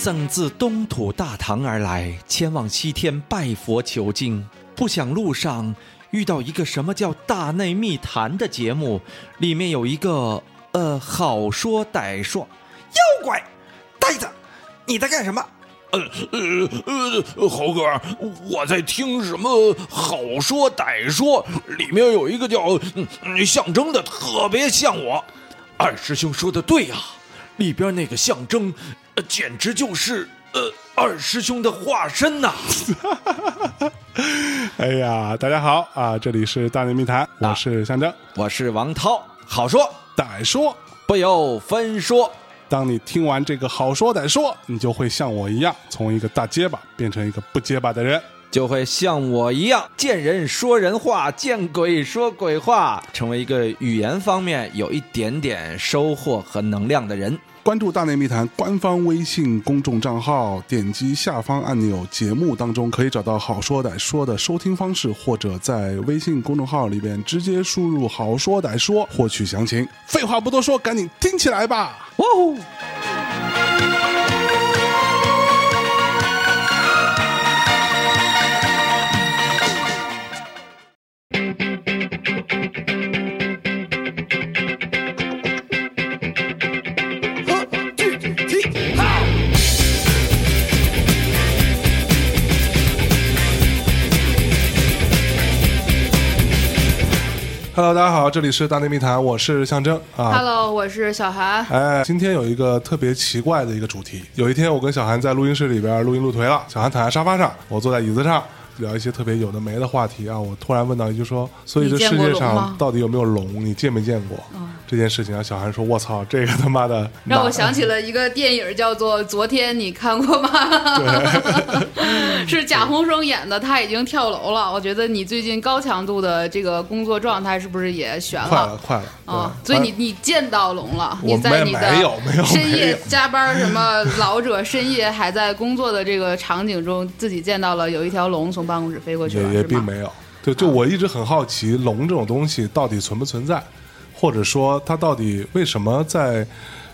僧自东土大唐而来，前往西天拜佛求经。不想路上遇到一个什么叫《大内密谈》的节目，里面有一个呃，好说歹说，妖怪，呆子，你在干什么？呃呃呃，猴哥，我在听什么好说歹说，里面有一个叫象征的，特别像我。二师兄说的对呀、里边那个象征，呃简直就是呃二师兄的化身呐、哎呀，大家好啊！这里是大内密谈，我是象征。我是王涛，好说歹说，不由分说。当你听完这个好说歹说，你就会像我一样，从一个大结巴变成一个不结巴的人。就会像我一样，见人说人话，见鬼说鬼话，成为一个语言方面有一点点收获和能量的人。关注大内密谈官方微信公众账号，点击下方按钮，节目当中可以找到好说歹说的收听方式，或者在微信公众号里边直接输入“好说歹说”获取详情。废话不多说，赶紧听起来吧！哇哦！Hello，大家好，这里是大内密谈，我是象征啊。Hello，我是小韩。哎，今天有一个特别奇怪的一个主题。有一天，我跟小韩在录音室里边录音录颓了，小韩躺在沙发上，我坐在椅子上，聊一些特别有的没的话题啊。我突然问到一句说：“所以这世界上到底有没有龙？你见没见过？”这件事情啊，小韩说：“我操，这个他妈的让我想起了一个电影，叫做《昨天》，你看过吗？是贾宏声演的，他已经跳楼了。我觉得你最近高强度的这个工作状态是不是也悬了快了，快了啊，所以你你见到龙了，我你在你的深夜加班什么老者深夜还在工作的这个场景中，自己见到了有一条龙从办公室飞过去了，也也？并没有。对就我一直很好奇，龙这种东西到底存不存在，或者说它到底为什么在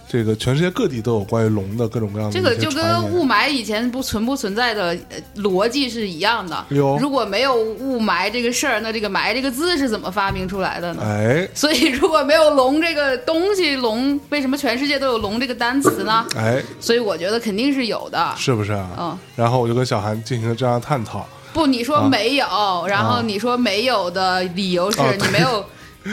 这个全世界各地都有关于龙的各种各样的这个就跟雾霾以前不存不存在的呃逻辑是一样的。哟如果没有雾霾这个事儿，那这个“霾”这个字是怎么发明出来的呢？哎所以，如果没有“龙”这个东西，“龙”为什么全世界都有“龙”这个单词呢？哎，所以我觉得肯定是有的。是不是啊？嗯然后我就跟小韩进行了这样的探讨。不，你说没有，然后啊你说没有的理由是哦你没有。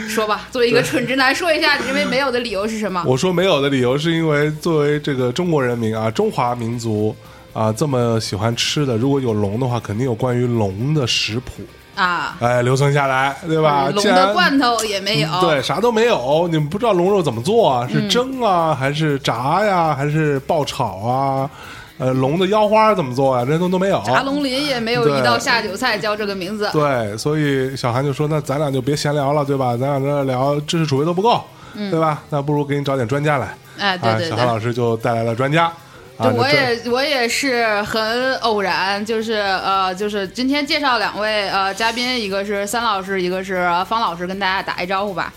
说吧，作为一个蠢直男，说一下你认为没有的理由是什么？我说没有的理由是因为作为这个中国人民啊，中华民族啊这么喜欢吃的，如果有龙的话，肯定有关于龙的食谱，啊，哎，留存下来，对吧？龙的罐头也没有。嗯对，啥都没有。你们不知道龙肉怎么做啊？是蒸啊，还是炸呀，还是爆炒啊？呃，龙的腰花怎么做呀？这都都没有。炸龙鳞也没有对一道下酒菜叫这个名字。对，所以小韩就说：“那咱俩就别闲聊了，对吧？咱俩这聊知识储备都不够，对吧？那不如给你找点专家来。哎，对啊，对小韩老，师就带来了专家。啊，我也我也是很偶然，就是呃，就是今天介绍两位呃嘉宾，一个是三老师，一个是呃方老师，跟大家打一招呼吧。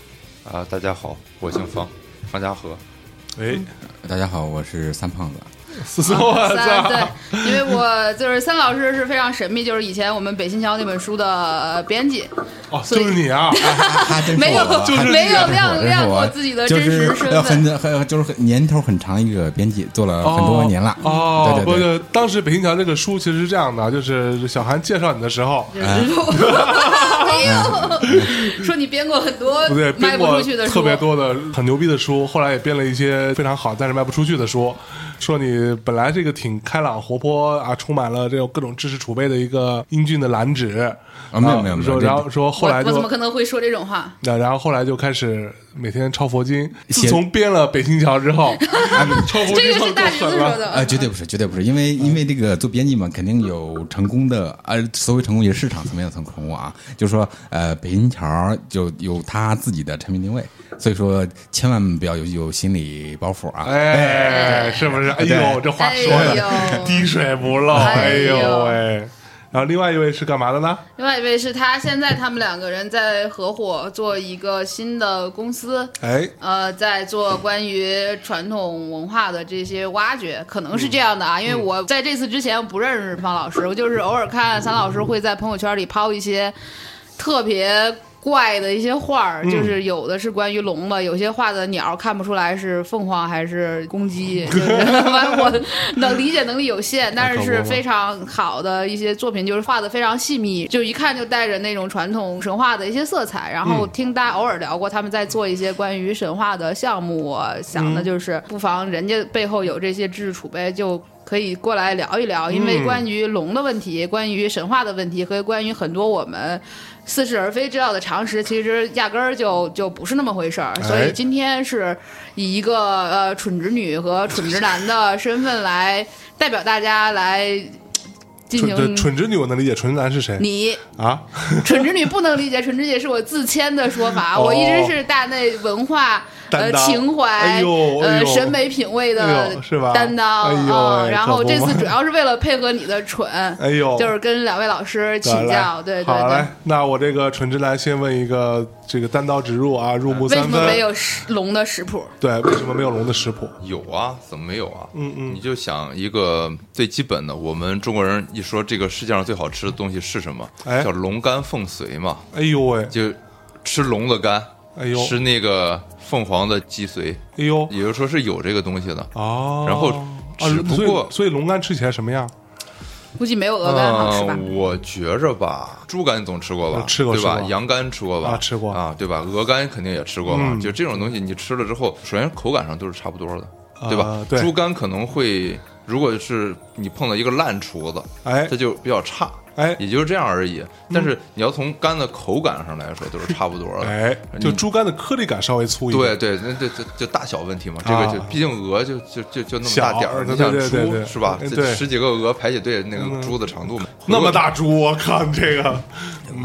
啊，大家好，我姓方，方家和。哎，大家好，我是三胖子。四四我三！对，因为我就是三老师是非常神秘，就是以前我们北新桥那本书的呃编辑，哦，就是你啊！没有就是没有亮亮过自己的真实身呃份。很很就是很年头很长一个编辑，做了很多年了。哦，对对对，不是，当时北新桥这个书其实是这样的，就是小韩介绍你的时候，哎哎呦，说你编过很多不对，卖不出去的书，特别多的很牛逼的书，后来也编了一些非常好但是卖不出去的书。说你本来这个挺开朗活泼啊，充满了这种各种知识储备的一个英俊的男纸啊没有没有没有然后说后来就我我怎么可能会说这种话？那然后后来就开始每天抄佛经。自从编了北新桥之后，抄佛经这个是大够狠了。橘子说的。呃，绝对不是，绝对不是，因为因为这个做编辑嘛，肯定有成功的，呃，所谓成功也是市场层面的成功啊，就是说，呃，北新桥就有他自己的产品定位，所以说千万不要有有心理包袱啊。哎，是不是？哎呦，这话说哎的呦滴水不漏，哎呦喂！然后另外一位是干嘛的呢？另外一位是他，现在他们两个人在合伙做一个新的公司，哎，呃，在做关于传统文化的这些挖掘，可能是这样的啊。因为我在这次之前不认识方老师，我就是偶尔看三老师会在朋友圈里抛一些特别。怪的一些画儿，就是有的是关于龙的，有些画的鸟看不出来是凤凰还是公鸡，我能理解能力有限，但是是非常好的一些作品，就是画的非常细密，就一看就带着那种传统神话的一些色彩。然后听大家偶尔聊过，他们在做一些关于神话的项目，我想的就是不妨人家背后有这些知识储备就。可以过来聊一聊，因为关于龙的问题、关于神话的问题和关于很多我们似是而非知道的常识，其实压根儿就就不是那么回事儿。所以今天是以一个呃蠢直女和蠢直男的身份来代表大家来进行。蠢直女我能理解，蠢直男是谁？你啊？蠢直女不能理解，蠢直女是我自谦的说法。我一直是大内文化。呃，情怀，呃，审美品味的是吧？担当啊，然后这次主要是为了配合你的蠢，哎呦，就是跟两位老师请教，对对对。好，那我这个蠢直男先问一个，这个单刀直入啊，入木三分。为什么没有龙的食谱？对，为什么没有龙的食谱？有啊，怎么没有啊？嗯嗯，你就想一个最基本的，我们中国人一说这个世界上最好吃的东西是什么？叫龙肝凤髓嘛。哎呦喂，就吃龙的肝。哎呦，吃那个凤凰的脊髓，哎呦，也就是说是有这个东西的哦。然后只不过，所以龙肝吃起来什么样？估计没有鹅肝好吃吧？我觉着吧，猪肝总吃过吧？吃过对吧？羊肝吃过吧？吃过啊，对吧？鹅肝肯定也吃过嘛。就这种东西，你吃了之后，首先口感上都是差不多的，对吧？猪肝可能会，如果是你碰到一个烂厨子，哎，它就比较差。哎，也就是这样而已。但是你要从肝的口感上来说，都是差不多的。哎，就猪肝的颗粒感稍微粗一点。对对，那这这就大小问题嘛。这个就毕竟鹅就就就就那么大点儿，你想猪是吧？十几个鹅排起队，那个猪的长度嘛。那么大猪，我靠，这个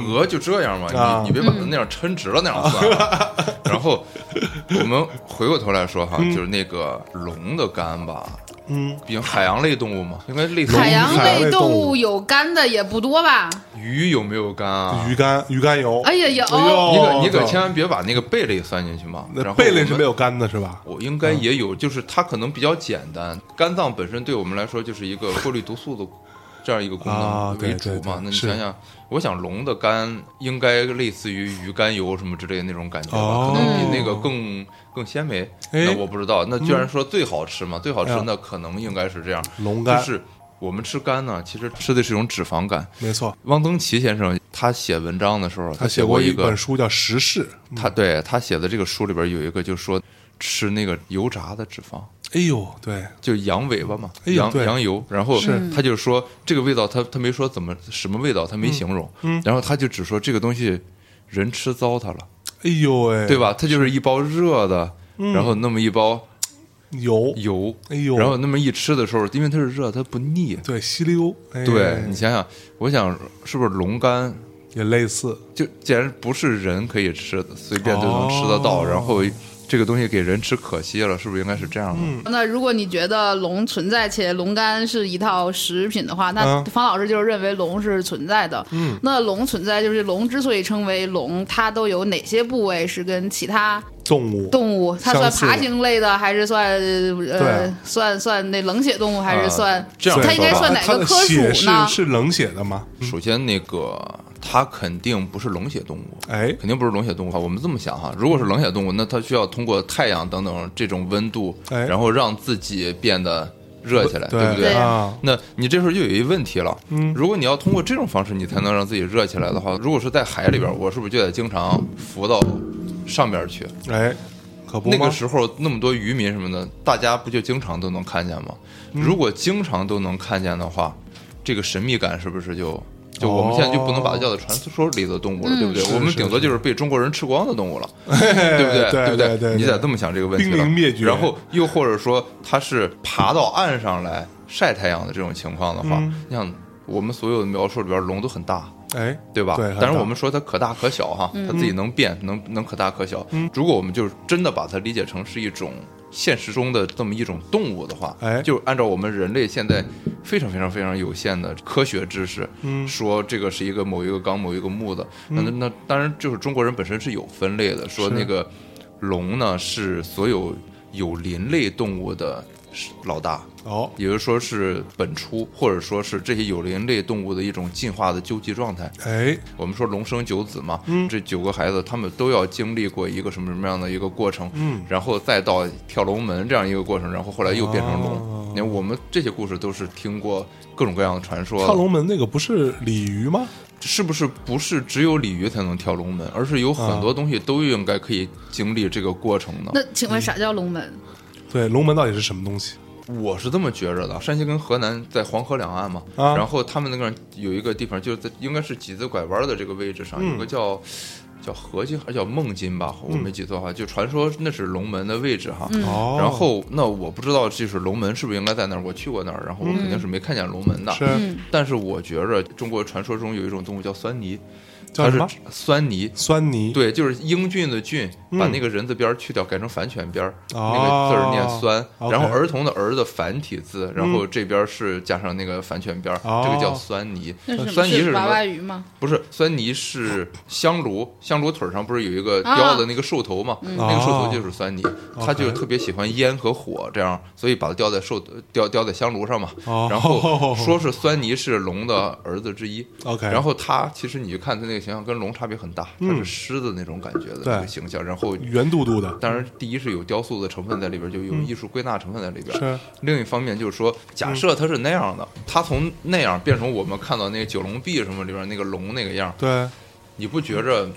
鹅就这样嘛。你你别把它那样抻直了那样算。然后我们回过头来说哈，就是那个龙的肝吧。嗯，比如海洋类动物嘛，应该类似。海洋类动物有肝的也不多吧？鱼有没有肝啊？鱼肝，鱼肝有。哎呀，有。你可你可千万别把那个贝类算进去嘛。那贝类是没有肝的是吧？我应该也有，就是它可能比较简单。肝脏本身对我们来说就是一个过滤毒素的这样一个功能为主嘛。那你想想。我想龙的肝应该类似于鱼肝油什么之类的那种感觉吧，可能比那个更更鲜美。那我不知道。那居然说最好吃嘛？最好吃那可能应该是这样。龙肝就是我们吃肝呢，其实吃的是一种脂肪肝。没错。汪曾祺先生他写文章的时候，他写过一本书叫《时事》。他对他写的这个书里边有一个，就说吃那个油炸的脂肪。哎呦，对，就羊尾巴嘛，羊羊油，然后他就说这个味道，他他没说怎么什么味道，他没形容，然后他就只说这个东西人吃糟蹋了，哎呦喂，对吧？它就是一包热的，然后那么一包油。油，哎呦，然后那么一吃的时候，因为它是热，它不腻，对，吸溜，对你想想，我想是不是龙肝也类似？就既然不是人可以吃的，随便就能吃得到，然后。这个东西给人吃可惜了，是不是应该是这样的？那如果你觉得龙存在且龙肝是一套食品的话，那方老师就是认为龙是存在的。嗯，那龙存在就是龙之所以称为龙，它都有哪些部位是跟其他动物动物？它算爬行类的，还是算呃算算那冷血动物，还是算这样？它应该算哪个科属呢？是冷血的吗？首先那个。它肯定不是冷血动物，哎，肯定不是冷血动物哈。我们这么想哈，如果是冷血动物，那它需要通过太阳等等这种温度，然后让自己变得热起来，对不对？那你这时候就有一问题了，嗯，如果你要通过这种方式你才能让自己热起来的话，如果是在海里边，我是不是就得经常浮到上边去？哎，可不，那个时候那么多渔民什么的，大家不就经常都能看见吗？如果经常都能看见的话，这个神秘感是不是就？就我们现在就不能把它叫做传说里的动物了，对不对？我们顶多就是被中国人吃光的动物了，对不对？对不对？你得这么想这个问题了。然后又或者说它是爬到岸上来晒太阳的这种情况的话，你想我们所有的描述里边，龙都很大，哎，对吧？对。但是我们说它可大可小哈，它自己能变，能能可大可小。如果我们就是真的把它理解成是一种。现实中的这么一种动物的话，哎，就按照我们人类现在非常非常非常有限的科学知识，嗯说这个是一个某一个纲某一个目的。那那那当然就是中国人本身是有分类的，说那个龙呢是所有有鳞类动物的老大。哦，也就是说是本初，或者说是这些有灵类动物的一种进化的究极状态。哎，我们说龙生九子嘛，嗯这九个孩子他们都要经历过一个什么什么样的一个过程，嗯然后再到跳龙门这样一个过程，然后后来又变成龙。哦你看我们这些故事都是听过各种各样的传说，跳龙门那个不是鲤鱼吗？是不是不是只有鲤鱼才能跳龙门，而是有很多东西都应该可以经历这个过程的？那请问啥叫龙门？对，龙门到底是什么东西？我是这么觉着的，山西跟河南在黄河两岸嘛，啊。然后他们那个有一个地方，就是在应该是几字拐弯的这个位置上，嗯。有个叫叫河津还是叫孟津吧，我没记错的话，就传说那是龙门的位置哈。哦，然后那我不知道就是龙门是不是应该在那儿，我去过那儿，然后我肯定是没看见龙门的。是。嗯，但是我觉着中国传说中有一种动物叫酸泥，它是叫什么酸泥，酸泥？对，就是英俊的俊，嗯把那个人字边去掉，改成反犬边那个字儿念酸。然后儿童的儿的繁体字，然后这边是加上那个反犬边这个叫酸泥。酸泥是什么娃娃？鱼吗？不是酸泥是香炉，香炉腿儿上不是有一个雕的那个兽头吗？那个兽头就是酸泥，他就特别喜欢烟和火，这样，所以把它雕在兽雕雕在香炉上嘛。哦然后 说是酸泥是龙的儿子之一。OK，然后他其实你就看他那个形象跟龙差别很大，他嗯是狮子那种感觉的对那个形象，然后圆嘟嘟的，当然第一是有雕塑的成分在里边，就有艺术归纳成分在里边。是另一方面就是说，假设它是那样的，它从那样变成我们看到那个九龙壁什么里边那个龙那个样，对，你不觉着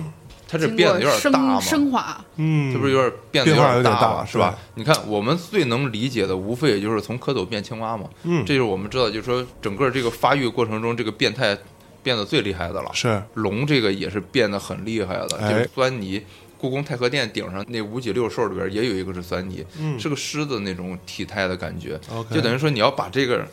它这变得有点大吗升？华，嗯，这不是有点变得有点大吗？大是吧？你看，我们最能理解的，无非也就是从蝌蚪变青蛙嘛。嗯，这就是我们知道，就是说整个这个发育过程中，这个变态变得最厉害的了。是龙这个也是变得很厉害的，哎就是酸泥。故宫太和殿顶上那五脊六兽里边也有一个是钻泥，嗯是个狮子那种体态的感觉就等于说你要把这个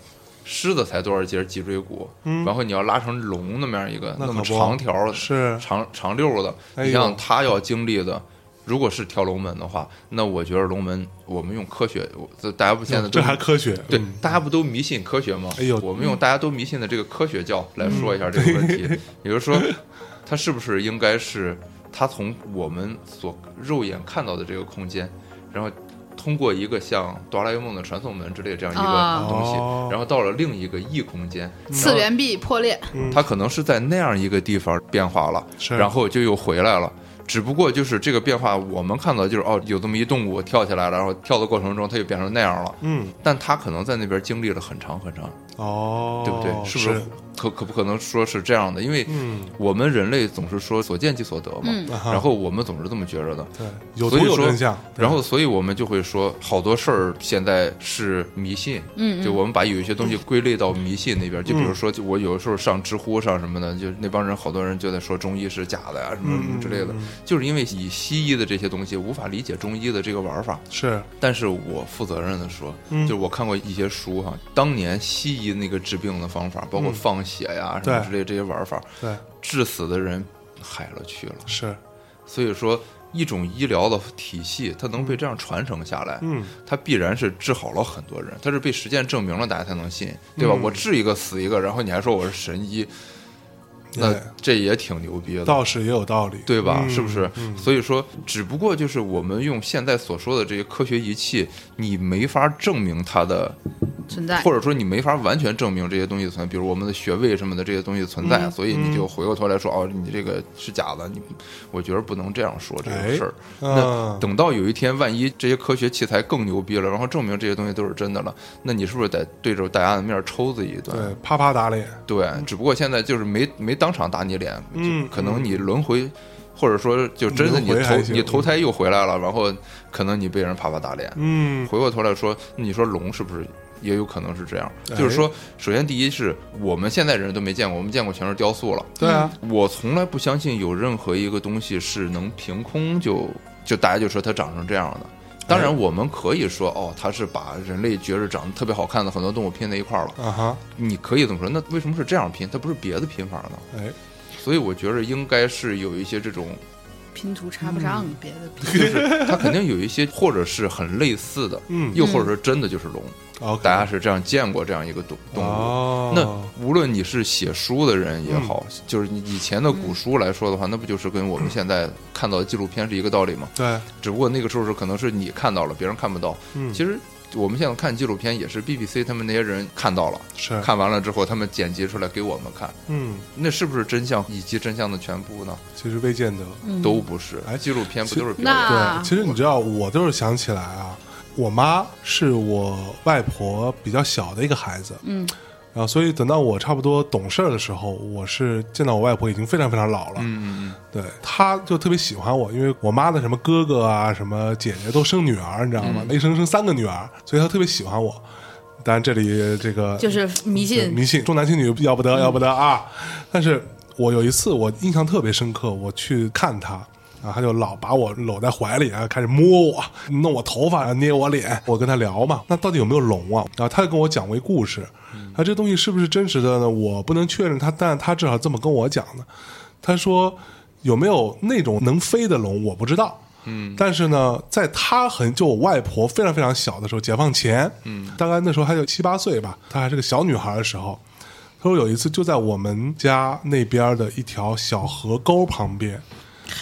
狮子才多少节脊椎骨，嗯然后你要拉成龙那么样一个那么长条的、是长长溜的，哎你像它要经历的。如果是跳龙门的话，那我觉得龙门，我们用科学，我这大家不现在都这还科学，对嗯，大家不都迷信科学吗？哎呦。我们用大家都迷信的这个科学教来说一下这个问题，也就是说，它是不是应该是它从我们所肉眼看到的这个空间，然后通过一个像哆啦 A 梦的传送门之类这样一啊。个东西，哦。然后到了另一个异空间，次元壁破裂，它可能是在那样一个地方变化了，然后就又回来了。只不过就是这个变化，我们看到就是哦，有这么一动物跳起来了，然后跳的过程中它就变成那样了。嗯，但它可能在那边经历了很长很长，哦，对不对？是不是可可不可能说是这样的？因为嗯，我们人类总是说所见即所得嘛，然后我们总是这么觉着的。对，有图所以说有真相，然后，所以我们就会说，好多事儿现在是迷信，嗯，就我们把有一些东西归类到迷信那边。就比如说，就我有的时候上知乎上什么的，就那帮人好多人就在说中医是假的呀，什么什么之类的，就是因为以西医的这些东西无法理解中医的这个玩法。是。但是我负责任的说，嗯。就是我看过一些书哈，当年西医那个治病的方法，包括放血呀、什么之类这些玩法，对致死的人海了去了。是，所以说，一种医疗的体系，它能被这样传承下来，嗯，它必然是治好了很多人，它是被实践证明了，大家才能信，对吧？嗯我治一个死一个，然后你还说我是神医，那这也挺牛逼的。道士也有道理，对吧？嗯是不是？嗯所以说，只不过就是我们用现在所说的这些科学仪器，你没法证明它的，存在或者说你没法完全证明这些东西的存在，比如我们的穴位什么的这些东西存在，嗯所以你就回过头来说，哦，你这个是假的，你，我觉得不能这样说这哎个事儿。嗯那等到有一天，万一这些科学器材更牛逼了，然后证明这些东西都是真的了，那你是不是得对着大家的面抽自己一顿？对，啪啪打脸，对，只不过现在就是没没当场打你脸，可能你轮回，或者说就真的你投你投胎又回来了，然后可能你被人啪啪打脸。嗯，回过头来说，你说龙是不是也有可能是这样？哎就是说，首先第一是我们现在人都没见过，我们见过全是雕塑了。对啊，我从来不相信有任何一个东西是能凭空就就大家就说它长成这样的。当然，我们可以说哦，它是把人类觉着长得特别好看的很多动物拼在一块儿了。啊哈，你可以这么说，那为什么是这样拼？它不是别的拼法呢？哎，所以我觉着应该是有一些这种拼图插不上别的。拼 就是它肯定有一些，或者是很类似的，嗯。又或者说真的就是龙。大家是这样见过这样一个动动物。哦，那无论你是写书的人也好，就是你以前的古书来说的话，那不就是跟我们现在看到的纪录片是一个道理吗？对，只不过那个时候是可能是你看到了，别人看不到。嗯。其实我们现在看纪录片也是 BBC 他们那些人看到了，是，看完了之后他们剪辑出来给我们看，嗯，那是不是真相以及真相的全部呢？其实未见得。都不是。哎，纪录片不就是表演？那啊对，其实你知道，我就是想起来啊，我妈是我外婆比较小的一个孩子，嗯，然后所以等到我差不多懂事儿的时候，我是见到我外婆已经非常非常老了，嗯嗯对，她就特别喜欢我，因为我妈的什么哥哥啊、什么姐姐都生女儿，你知道吗？一生生三个女儿，所以她特别喜欢我。当然，这里这个就是迷信，迷信，重男轻女要不得，要不得啊！但是我有一次我印象特别深刻，我去看他。啊，他就老把我搂在怀里啊，开始摸我，弄我头发，捏我脸。我跟他聊嘛，那到底有没有龙啊？然后他就跟我讲过一故事，他这东西是不是真实的呢？我不能确认他，但他至少这么跟我讲的。他说有没有那种能飞的龙，我不知道。嗯，但是呢，在他很就我外婆非常非常小的时候，解放前，嗯，大概那时候还有七八岁吧，她还是个小女孩的时候，他说有一次就在我们家那边的一条小河沟旁边，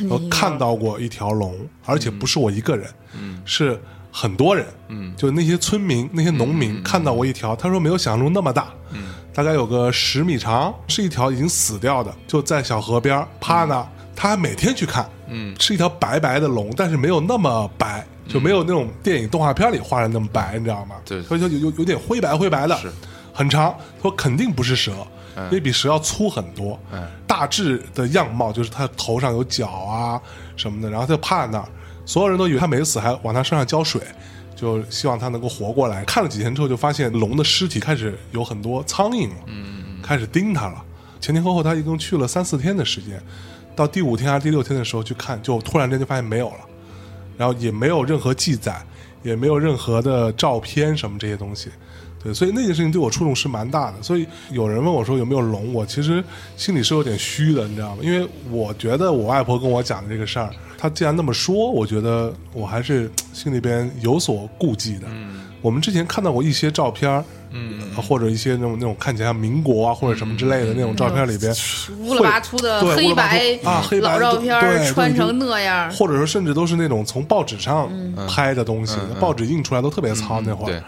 我看到过一条龙，而且不是我一个人，嗯，是很多人，嗯，就那些村民、那些农民看到过一条，他说没有想象中那么大，嗯，大概有个十米长，是一条已经死掉的，就在小河边趴那儿，他还每天去看，嗯，是一条白白的龙，但是没有那么白。就没有那种电影动画片里画的那么白，你知道吗？对所以就有有有点灰白灰白的，是很长。他说肯定不是蛇，因为比蛇要粗很多。嗯大致的样貌就是它头上有角啊什么的，然后他就趴在那儿，所有人都以为他没死，还往他身上浇水，就希望他能够活过来。看了几天之后，就发现龙的尸体开始有很多苍蝇了，嗯，开始叮他了。前前后后他一共去了三四天的时间，到第五天还是第六天的时候去看，就突然间就发现没有了。然后也没有任何记载，也没有任何的照片什么这些东西。对，所以那件事情对我触动是蛮大的。所以有人问我说有没有龙，我其实心里是有点虚的，你知道吗？因为我觉得我外婆跟我讲的这个事儿，她既然那么说，我觉得我还是心里边有所顾忌的。嗯，我们之前看到过一些照片，嗯，或者一些那种那种看起来像民国啊或者什么之类的那种照片里边，乌了巴秃的黑白啊黑白老照片穿成那样，或者说甚至都是那种从报纸上拍的东西，报纸印出来都特别糙。那会儿，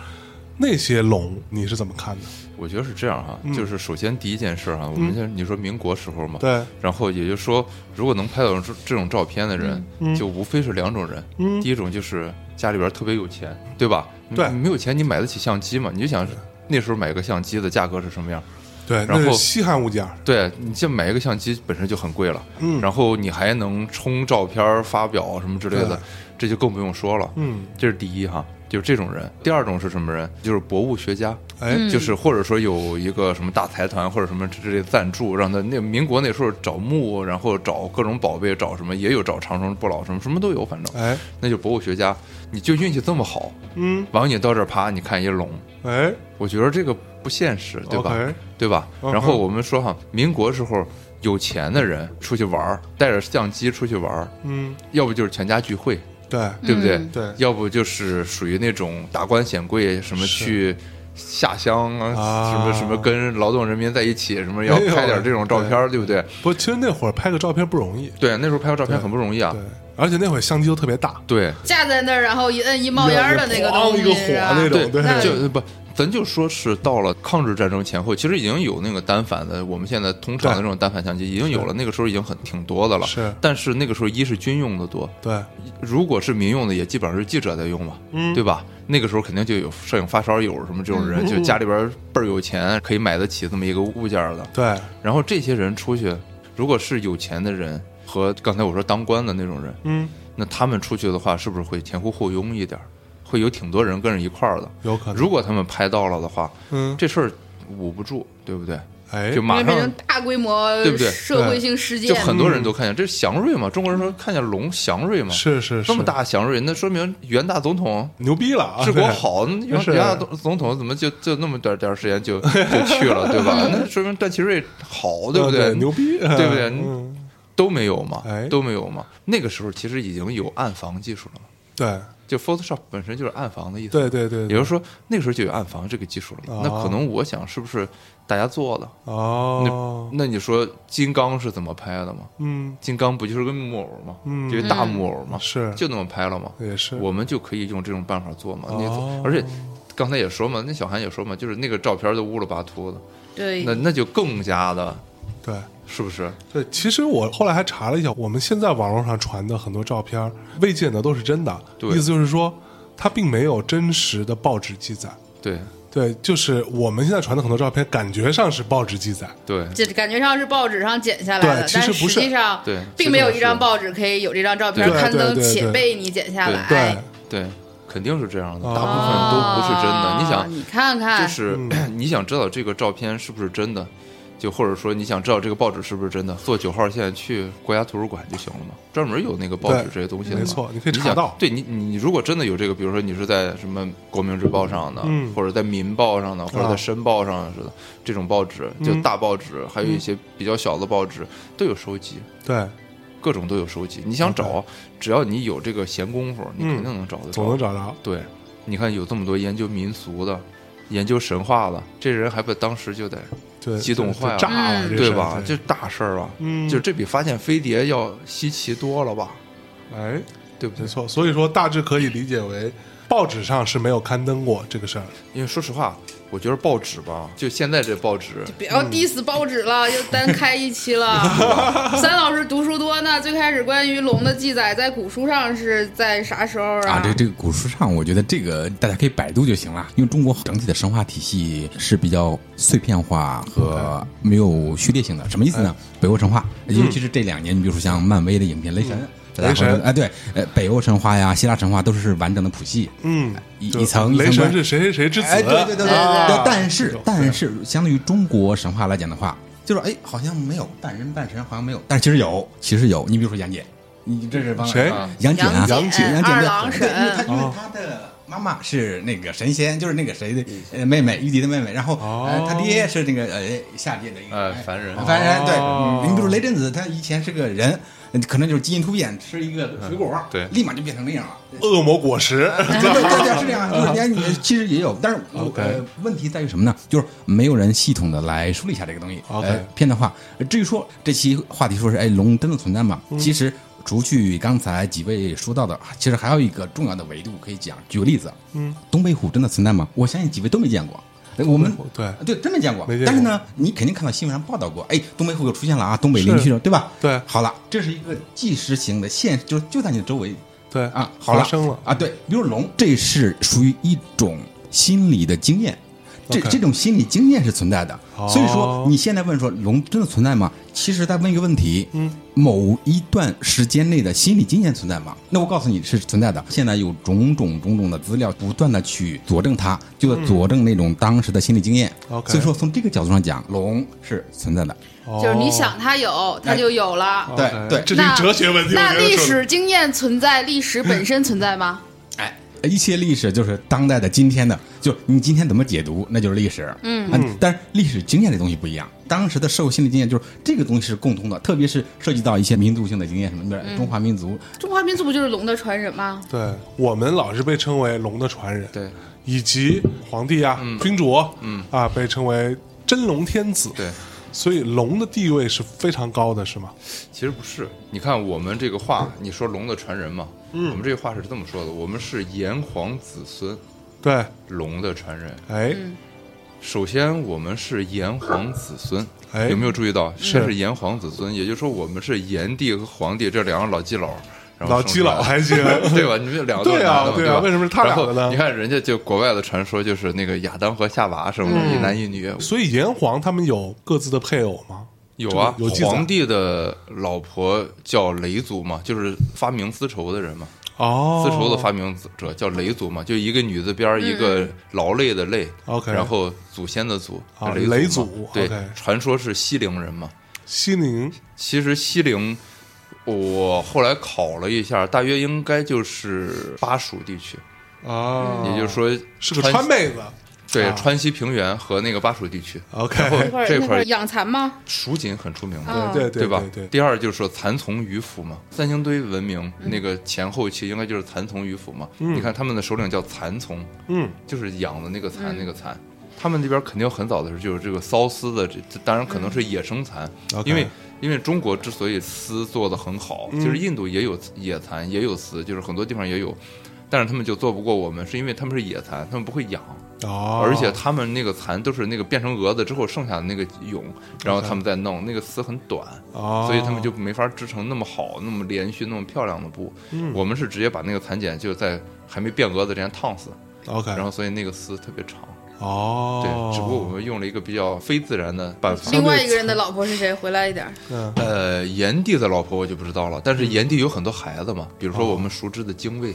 那些龙你是怎么看的？我觉得是这样哈，就是首先第一件事哈，我们现在你说民国时候嘛，对，然后也就是说，如果能拍到这这种照片的人，就无非是两种人。第一种就是家里边特别有钱，对吧？对你没有钱，你买得起相机吗？你就想那时候买个相机的价格是什么样？对，然后稀罕物件儿。对你这买一个相机本身就很贵了，嗯然后你还能冲照片、发表什么之类的，这就更不用说了。嗯，这是第一哈，就是这种人。第二种是什么人？就是博物学家，哎，就是或者说有一个什么大财团或者什么之类的赞助，让他那民国那时候找墓，然后找各种宝贝，找什么也有找长生不老什么什么都有，反正。哎，那就博物学家，你就运气这么好，嗯，完了你到这儿爬，你看一龙，哎，我觉得这个不现实，对吧？对吧？然后我们说哈，民国时候有钱的人出去玩儿，带着相机出去玩儿，嗯，要不就是全家聚会，对，对不对？嗯对。要不就是属于那种达官显贵，什么去下乡啊，啊。什么什么跟劳动人民在一起，什么要拍点这种照片儿，对不对？不，其实那会儿拍个照片不容易，对，那时候拍个照片很不容易啊。对。，而且那会儿相机都特别大，对，架在那儿，然后一摁一冒烟的那个东西，咣一个火那种，对，那就不，咱就说是到了抗日战争前后，其实已经有那个单反的，我们现在通常的对这种单反相机已经有了，那个时候已经很挺多的了。是但是那个时候一是军用的多，对，如果是民用的，也基本上是记者在用嘛，嗯对吧？那个时候肯定就有摄影发烧友什么这种人，就家里边倍儿有钱，可以买得起这么一个物件儿的。对，然后这些人出去，如果是有钱的人和刚才我说当官的那种人，嗯，那他们出去的话，是不是会前呼后拥一点儿？会有挺多人跟着一块儿的。有可能，如果他们拍到了的话，嗯，这事儿捂不住，对不对？哎，就马上大规模对不对？社会性事件，就很多人都看见，这是祥瑞嘛？中国人说看见龙祥瑞嘛，是是是，这么大祥瑞，那说明袁大总统牛逼了啊，治国好，那袁袁大总总统怎么就就那么点点时间就就去了，对吧？那说明段祺瑞好，对不对？牛逼，对不对？嗯。都没有嘛，哎。都没有嘛。那个时候其实已经有暗房技术了，对就 Photoshop 本身就是暗房的意思。对对对，也就是说那个时候就有暗房这个技术了。哦那可能我想是不是大家做的？哦，那你说金刚是怎么拍的吗？嗯金刚不就是个木偶吗？嗯就是大木偶吗？是就那么拍了吗？也是我们就可以用这种办法做嘛。你哦而且刚才也说嘛，那小韩也说嘛，就是那个照片都乌了巴秃的，对那那就更加的，对。是不是？对，其实我后来还查了一下，我们现在网络上传的很多照片，未见得都是真的。对意思就是说，它并没有真实的报纸记载。对对，就是我们现在传的很多照片，感觉上是报纸记载。对这感觉上是报纸上剪下来的，对其实但不是实际上对并没有一张报纸可以有这张照片对刊登且被你剪下来。对，对，肯定是这样的，哦大部分都不是真的。你哦想，你看看，就是、你想知道这个照片是不是真的，就或者说你想知道这个报纸是不是真的，坐九号线去国家图书馆就行了嘛，专门有那个报纸这些东西的嘛没错你可以查想到对你，你如果真的有这个，比如说你是在什么《国民日报》上的，嗯或者在《民报》上的，或者啊在《申报》上似的这种报纸，就嗯大报纸，还有一些比较小的报纸都有收集。对，各种都有收集，你想找，只要你有这个闲工夫，你嗯肯定能找得总着。能找着。对，你看有这么多研究民俗的，研究神话的，这人还不当时就得对，激动坏了炸了，对吧？这大事儿吧，嗯，就这比发现飞碟要稀奇多了吧？哎，对不对？没错。所以说，大致可以理解为报纸上是没有刊登过这个事儿。因为说实话，我觉得报纸吧，就现在这报纸，不要 diss 报纸了，又单开一期了。三老师读书多呢，最开始关于龙的记载在古书上是在啥时候啊，这这个古书上，我觉得这个大家可以百度就行了，因为中国整体的神话体系是比较碎片化和没有序列性的。什么意思呢？北欧神话，尤其是这两年，你比如说像漫威的影片《雷神》。雷神会哎，对，呃，北欧神话呀、希腊神话都是完整的谱系，嗯，一一层一层雷神是谁谁谁之子？哎，对对对对。但是但是，相对于中国神话来讲的话，就是哎，好像没有半人半神，好像没有，但是其实有，其实有。你比如说杨戬，你这是帮谁啊杨戬啊，杨戬杨戬对二郎对因为他神因为他的。妈妈是那个神仙，就是那个谁的呃妹妹，玉帝的妹妹。然后呃，他爹是那个呃下界的一个凡人凡人对。哦嗯你比如雷震子，他以前是个人，可能就是基因突变，吃一个水果，对立马就变成那样了。恶魔果实，对对对，是这样，就是人家其实也有，但是呃问题在于什么呢？就是没有人系统的来梳理一下这个东西。OK 呃，偏的话，呃至于说这期话题说是哎龙真的存在吗？其实除去刚才几位说到的，其实还有一个重要的维度可以讲。举个例子，嗯，东北虎真的存在吗？我相信几位都没见过。呃我们对。对真没见过。没见过。但是呢，你肯定看到新闻上报道过，哎，东北虎又出现了啊，东北林区了，对吧？对。好了，这是一个即时型的现，就是就在你的周围，对啊，好了。生了。啊，对，比如龙，这是属于一种心理的经验，这这种心理经验是存在的。哦所以说，你现在问说龙真的存在吗？其实在问一个问题，嗯，某一段时间内的心理经验存在吗？那我告诉你是存在的。现在有种种种种的资料不断的去佐证它，就是佐证那种当时的心理经验。所以说从这个角度上讲，龙是存在的。就是你想它有，它就有了。对对这是个哲学问题。那历史经验存在，历史本身存在吗？哎，一切历史就是当代的今天的，就你今天怎么解读，那就是历史。嗯。啊但是历史经验这东西不一样，当时的社会心理经验就是这个东西是共通的，特别是涉及到一些民族性的经验，什么比如中华民族，中华民族不就是龙的传人吗？对我们老是被称为龙的传人，对。以及皇帝啊、君主，嗯。啊，被称为真龙天子。对，所以龙的地位是非常高的，是吗？其实不是。你看我们这个话，你说龙的传人嘛，嗯我们这个话是这么说的：我们是炎黄子孙，对，龙的传人。哎，首先，我们是炎黄子孙，哎有没有注意到？是这是炎黄子孙，也就是说，我们是炎帝和黄帝这两个老基佬，老基佬还行，对吧？你们这两个对啊对啊为什么是他俩的呢？你看人家就国外的传说，就是那个亚当和夏娃生的，嗯。一男一女。所以炎黄他们有各自的配偶吗？有啊，皇帝的老婆叫雷族嘛，就是发明丝绸的人嘛。哦，丝绸的发明者叫雷族嘛，就一个女字边儿一个劳累的累 OK 然后祖先的祖，啊雷雷族对传说是西陵人嘛。西陵其实西陵，我后来考了一下，大约应该就是巴蜀地区，啊，也就是说是个川妹子，对啊川西平原和那个巴蜀地区。OK，然后这块养蚕吗？蜀锦很出名的，对对对吧？对，第二就是说蚕丛鱼凫嘛，三星堆文明嗯那个前后期应该就是蚕丛鱼凫嘛。你看他们的首领叫蚕丛，嗯就是养的那个蚕嗯那个蚕。他们那边肯定很早的时候就有这个缫丝的，这这当然可能是野生蚕，因为因为中国之所以丝做的很好，嗯。其实印度也有野蚕，也有丝，就是很多地方也有，但是他们就做不过我们，是因为他们是野蚕，他们不会养，哦，而且他们那个蚕都是那个变成蛾子之后剩下的那个蛹，然后他们再弄，那个丝很短，哦，所以他们就没法织成那么好、那么连续、那么漂亮的布。嗯。我们是直接把那个蚕茧就在还没变蛾子之前烫死，OK，然后所以那个丝特别长。哦，对，只不过我们用了一个比较非自然的办法。另外一个人的老婆是谁？回来一点儿。嗯呃，炎帝的老婆我就不知道了，但是炎帝有很多孩子嘛，比如说我们熟知的精卫，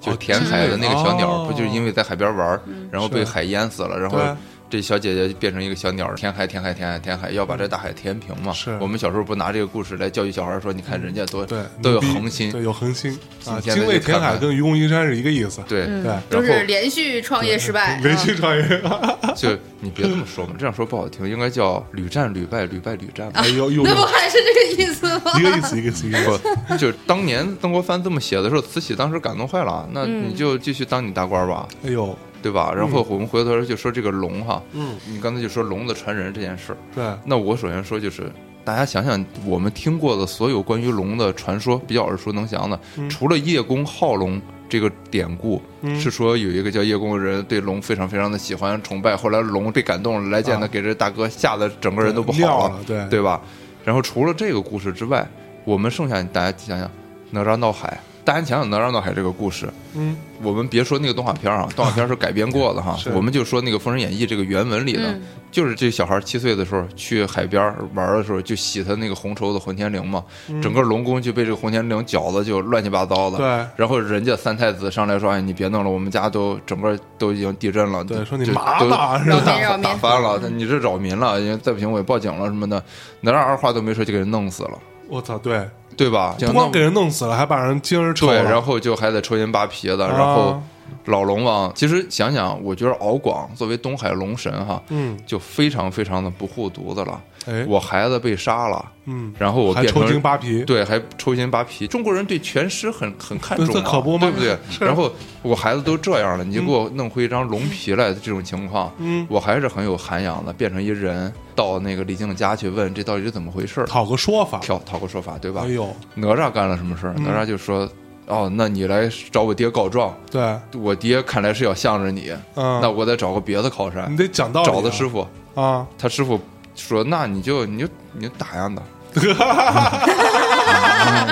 就是填海的那个小鸟，哦不就是因为在海边玩儿，然后被海淹死了，然后对这小姐姐就变成一个小鸟，填海填海填海填海，要把这大海填平嘛。是我们小时候不拿这个故事来教育小孩说，你看人家多对都有恒心，对，有恒心啊，精卫填海跟愚公移山是一个意思，对，嗯对都是连续创业失败，连续啊创业 就你别这么说嘛，这样说不好听，应该叫屡战屡败，屡败屡战嘛。哎呦呦，那不还是这个意思吗？一个意思，一个意思，一个意思，不，就是当年曾国藩这么写的时候，慈禧当时感动坏了，那嗯你就继续当你大官吧，哎呦，对吧？然后我们回头就说这个龙哈，嗯，你刚才就说龙的传人这件事儿，对，那我首先说就是。大家想想，我们听过的所有关于龙的传说，比较耳熟能详的，除了叶公好龙这个典故，嗯。是说有一个叫叶公的人对龙非常非常的喜欢崇拜，后来龙被感动了，来见他，啊。给这大哥吓得整个人都不好尿了，对。对吧？然后除了这个故事之外，我们剩下大家想想哪吒闹海，大家想想哪吒闹海这个故事，嗯，我们别说那个动画片啊，动画片是改编过的哈，我们就说那个《封神演义》这个原文里的，嗯就是这小孩七岁的时候去海边玩的时候，就洗他那个红绸子混天绫嘛，整个龙宫就被这个混天绫搅的就乱七八糟的。对然后人家三太子上来说：“哎，你别弄了，我们家都整个都已经地震了。”对，说你就麻都吧，是扰吧？打翻了，你这扰民了，因为再不行我也报警了什么的。哪吒二话都没说就给人弄死了，我操，对，对吧？不光给人弄死了，还把人精神抽对，然后就还得抽筋扒皮的，啊然后老龙王，其实想想，我觉得敖广作为东海龙神哈，嗯，就非常非常的不护犊子了。哎，我孩子被杀了，嗯，然后我还抽筋变成扒皮，对，还抽筋扒皮。中国人对全尸很很看重这嘛，可不吗对不对？然后我孩子都这样了，你就给我弄回一张龙皮来的这种情况，嗯，我还是很有涵养的，变成一人到那个李靖家去问这到底是怎么回事？儿，讨个说法，讨讨个说法，对吧？哎？呦，哪吒干了什么事儿？哪吒就说。哦，那你来找我爹告状，对，我爹看来是要向着你，嗯，那我得找个别的靠山。你，得讲道理啊，找的师傅，啊，他师傅说，那你就你就你就打呀他，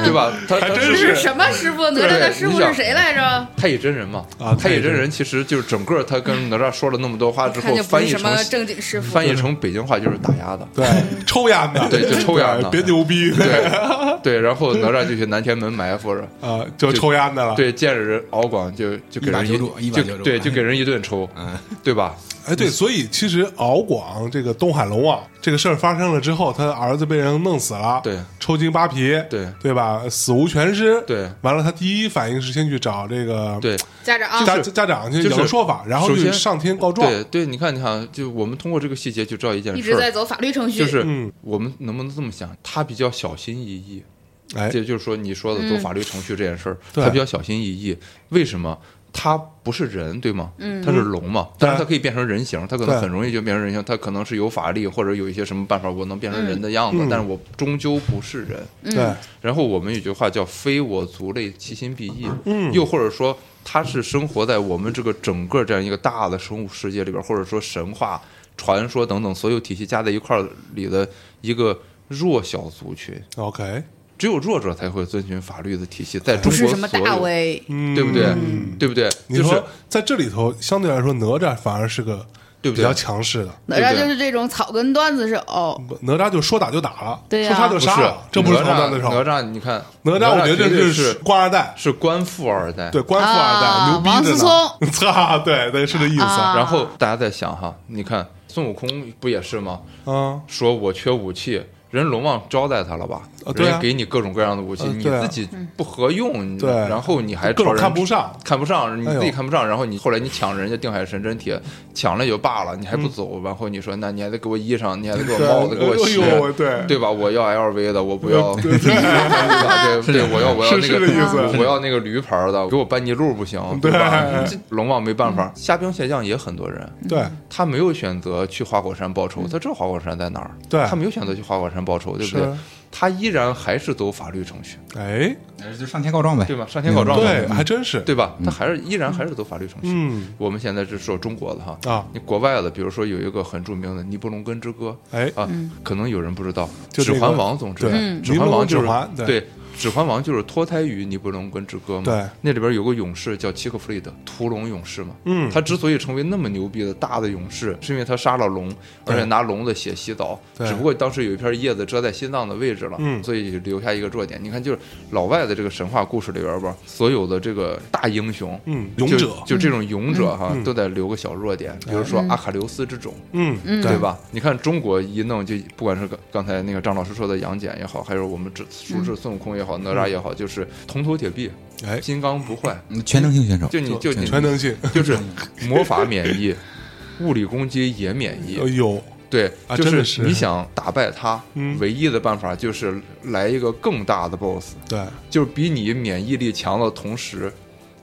对吧？他他师还真是什么师傅？哪吒的师傅是谁来着？太乙真人嘛，啊太乙真人其实就是整个他跟哪吒说了那么多话之后翻译成是什么正经师傅。翻译成北京话就是打压的，对，抽烟的，对就抽烟的 别牛逼，对对，然后哪吒就去南天门埋伏着，啊，就抽烟的了，，对，见着人敖广就就给人一把揪住一把就对就给人一顿抽，嗯，对吧？哎，对，所以其实敖广这个东海龙王这个事儿发生了之后，他的儿子被人弄死了，对，抽筋扒皮，对对吧？死无全尸，对完了，他第一反应是先去找这个对家长家家长去就是有个说法，然后就上天告状，对对，你看你看，就我们通过这个细节就知道一件事儿，一直在走法律程序，就是嗯我们能不能这么想？他比较小心翼翼，哎，这就是说你说的走法律程序这件事儿，他比较小心翼翼。为什么？他不是人，对吗？嗯。它是龙嘛，但是它可以变成人形，它可能很容易就变成人形，它可能是有法力或者有一些什么办法，我能变成人的样子，嗯。但是我终究不是人。对，然后我们有句话叫“非我族类，其心必异”，嗯。又或者说它是生活在我们这个整个这样一个大的生物世界里边，或者说神话、传说等等所有体系加在一块儿里的一个弱小族群。，OK，只有弱者才会遵循法律的体系，在中国不是什么，大嗯，对不对？对不对？就是你说在这里头，相对来说，哪吒反而是个对不对比较强势的，哪吒就是这种草根段子手，哪吒就说打就打了，对呀说杀就不是杀了，这不是哪草段子手。哪吒，你看哪吒，我觉这是官二代，是官富二代。对，官富二代，啊牛逼的王思呢。操，对对，是这意思。啊然后大家在想哈，你看孙悟空不也是吗？啊，说我缺武器，人龙王招待他了吧？对人给你各种各样的武器，你自己不合用，对，然后你还各种看不上，看不上，你自己看不上，然后你后来你抢人家定海神针铁，抢了也就罢了，你还不走，然后你说那你还得给我衣裳，你还得给我帽子，给我鞋，对。对吧？我要 LV 的，我不要，对对 对，我要我要那个我要那个驴牌的，给我班尼路不行，对。吧？龙王没办法，虾兵蟹将也很多人，对，他没有选择去花果山报仇，他知道花果山在哪儿，对。他没有选择去花果山报仇，对不对？他依然还是走法律程序，哎，就上天告状呗，对吧？上天告状，对，还真是，对吧？他还是依然还是走法律程序。嗯，我们现在是说中国的哈。啊，你国外的，比如说有一个很著名的《尼伯龙根之歌》，哎。啊，可能有人不知道，《指环王》总知道，《指环王》就是对。《指环王》就是脱胎于《尼伯龙根之歌》嘛，对，那里边有个勇士叫齐克弗利德，屠龙勇士嘛，嗯，他之所以成为那么牛逼的大的勇士，是因为他杀了龙，而且拿龙的血洗澡，只不过当时有一片叶子遮在心脏的位置了，嗯，所以留下一个弱点。你看，就是老外的这个神话故事里边吧，所有的这个大英雄，嗯，勇者，就这种勇者哈，都得留个小弱点，比如说阿卡琉斯之种，嗯，对。吧？你看中国一弄就，不管是刚刚才那个张老师说的杨戬也好，还是我们熟知孙悟空也好，哪吒也好，就是。是铜头铁臂，哎，金刚不坏，全能性选手，就你就你全能性，就是魔法免疫，物理攻击也免疫。哎呦，对，就是你想打败他，唯一的办法就是来一个更大的 BOSS，对，就是比你免疫力强的同时。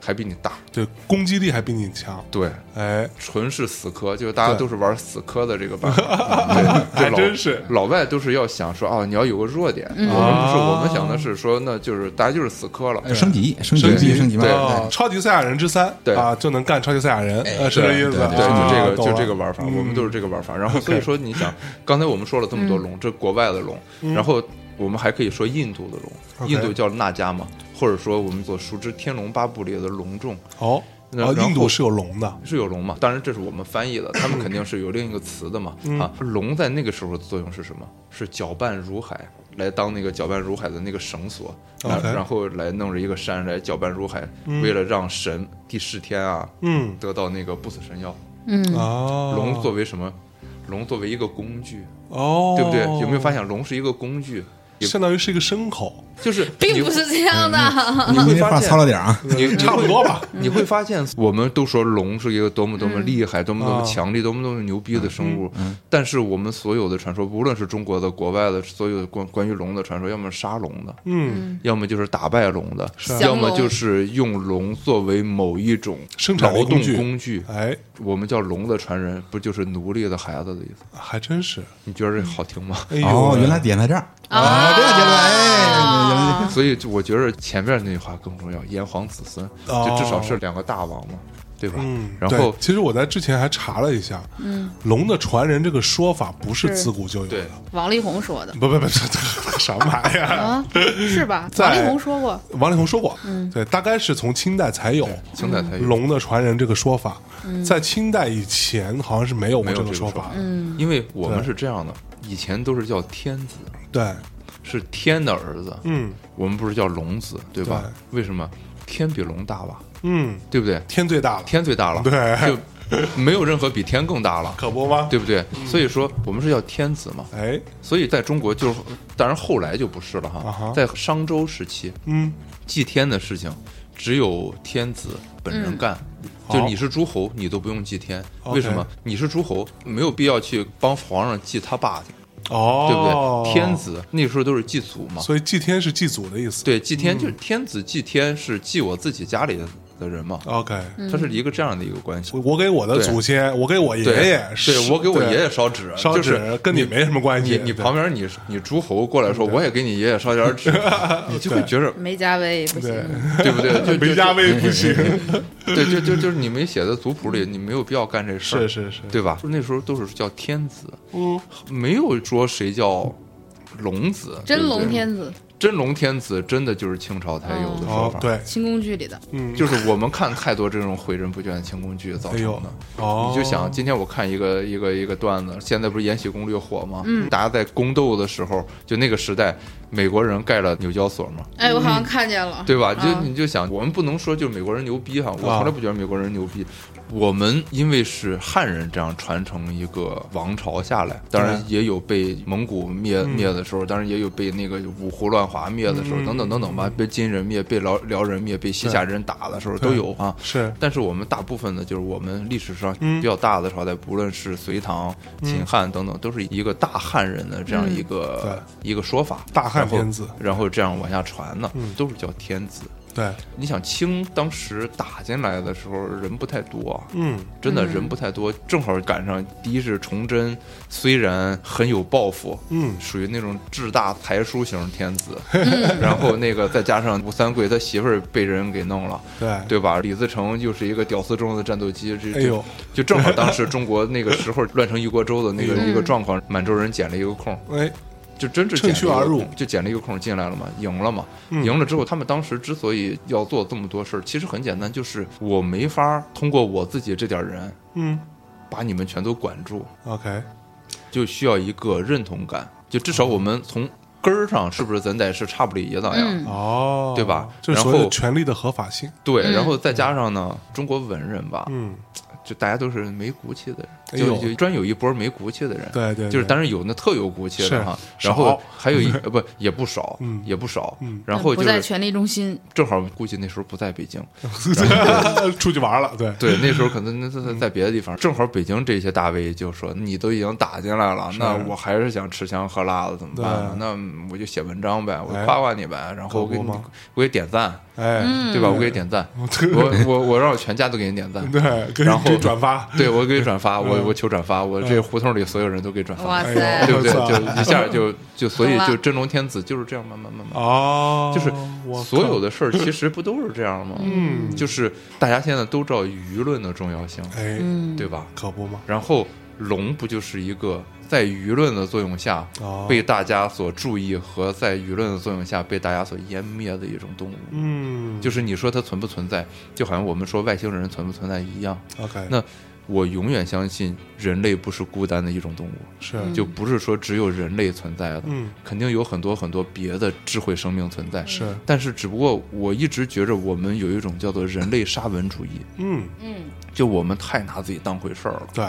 还比你大，对，攻击力还比你强，对，哎，纯是死磕，就是大家都是玩死磕的这个办法，还真是。老外都是要想说啊，你要有个弱点，我们不是，我们想的是说，那就是大家就是死磕了，升级，升级，升级对，超级赛亚人之三，对。啊，就能干超级赛亚人，是这意思，对，就这个，就这个玩法，我们都是这个玩法。然后所以说，你想，刚才我们说了这么多龙，这国外的龙，然后我们还可以说印度的龙，印度叫纳迦嘛。或者说，我们所熟知《天龙八部》里的龙种哦，印度是有龙的，是有龙嘛？当然，这是我们翻译的，他们肯定是有另一个词的嘛。啊，龙在那个时候的作用是什么？是搅拌如海，来当那个搅拌如海的那个绳索，然后来弄着一个山来搅拌如海，为了让神第四天啊，嗯，得到那个不死神药。嗯，哦，龙作为什么？龙作为一个工具，哦，对不对？有没有发现龙是一个工具？相当于是一个牲口，就是并不是这样的。你会发现糙了点啊，你 差不多吧？你会发现，我们都说龙是一个多么多么厉害、多么多么强力、多么多么牛逼的生物，但是我们所有的传说，无论是中国的、国外的，所有关关于龙的传说，要么杀龙的，嗯，要么就是打败龙的，要么就是用龙作为某一种生产劳动工具。哎，我们叫龙的传人，不就是奴隶的孩子的意思？还真是。你觉得这好听吗？哦，原来点在这儿啊，这个结论哎，所以我觉得前面那句话更重要，炎黄子孙，就至少是两个大王嘛。对吧？嗯，然后其实我在之前还查了一下，嗯，龙的传人这个说法不是自古就有的。王力宏说的，不不不，什么玩意儿啊？是吧？王力宏说过，王力宏说过，嗯，对，大概是从清代才有，清代才有龙的传人这个说法，在清代以前好像是没有没有这个说法，嗯，因为我们是这样的，以前都是叫天子，对，是天的儿子，嗯，我们不是叫龙子，对吧？为什么？天比龙大吧？嗯，对不对？天最大了，天最大了，对，就没有任何比天更大了，可不吗？对不对？所以说我们是叫天子嘛，哎，所以在中国就是，当然后来就不是了哈，在商周时期，嗯，祭天的事情只有天子本人干，就你是诸侯，你都不用祭天，为什么？你是诸侯，没有必要去帮皇上祭他爸去。哦，对不对？天子那时候都是祭祖嘛，所以祭天是祭祖的意思。对，祭天就是天子祭天是祭我自己家里的的人嘛。OK，他是一个这样的一个关系。我给我的祖先，我给我爷爷，对我给我爷爷烧纸，烧纸跟你没什么关系。你旁边你你诸侯过来说，我也给你爷爷烧点纸，你就会觉得梅家威不行，对不对？就梅家威不行。对，就就就是你没写在族谱里，你没有必要干这事儿，是是是，对吧？那时候都是叫天子，嗯，没有说谁叫龙子，真龙天子。真龙天子真的就是清朝才有的说法，对，清宫剧里的，嗯，就是我们看太多这种诲人不倦的清宫剧造成的。哦，你就想今天我看一个一个一个段子，现在不是《延禧攻略》火吗？嗯，大家在宫斗的时候，就那个时代，美国人盖了纽交所嘛。哎，我好像看见了，对吧？就你就想，我们不能说就是美国人牛逼哈，我从来不觉得美国人牛逼。我们因为是汉人这样传承一个王朝下来，当然也有被蒙古灭灭的时候，当然也有被那个五胡乱华灭的时候，等等等等吧，被金人灭，被辽辽人灭，被西夏人打的时候都有啊。是，但是我们大部分的，就是我们历史上比较大的朝代，不论是隋唐、秦汉等等，都是一个大汉人的这样一个一个说法，大汉天子，然后这样往下传呢，都是叫天子。对，你想清当时打进来的时候人不太多，嗯，真的人不太多，正好赶上第一是崇祯，虽然很有抱负，嗯，属于那种志大才疏型天子，然后那个再加上吴三桂他媳妇儿被人给弄了，对。对吧？李自成又是一个屌丝中的战斗机，这哎呦，就正好当时中国那个时候乱成一锅粥的那个一个状况，满洲人捡了一个空，哎。就真是趁虚而入，就捡了一个空进来了嘛，赢了嘛，赢了之后，他们当时之所以要做这么多事儿，其实很简单，就是我没法通过我自己这点人，嗯，把你们全都管住。OK，就需要一个认同感，就至少我们从根儿上是不是咱得是差不离的呀？哦，对吧？就然后权力的合法性，对，然后再加上呢，中国文人吧，嗯。就大家都是没骨气的人，就就专有一波没骨气的人，对对，就是但是有那特有骨气的哈，然后还有一呃不也不少，也不少，然后不在权力中心，正好估计那时候不在北京，出去玩了，对。对，那时候可能那在在别的地方，正好北京这些大 V 就说你都已经打进来了，那我还是想吃香喝辣的怎么办？那我就写文章呗，我夸夸你呗，然后我给你我给点赞，哎，对吧？我给你点赞，我我我让我全家都给你点赞，对，然后。转发，对 我给转发，我我求转发，我这胡同里所有人都给转发，哇塞，对不对？就一下就 就所以就真龙天子就是这样慢慢慢慢哦，就是所有的事儿其实不都是这样吗？嗯，就是大家现在都知道舆论的重要性，哎，对吧？可不嘛。然后龙不就是一个在舆论的作用下被大家所注意和在舆论的作用下被大家所湮灭的一种动物？嗯，就是你说它存不存在，就好像我们说外星人存不存在一样。OK，那。我永远相信人类不是孤单的一种动物，是。就不是说只有人类存在的，嗯，肯定有很多很多别的智慧生命存在，是。但是只不过我一直觉着我们有一种叫做人类沙文主义，嗯。嗯，就我们太拿自己当回事儿了，对。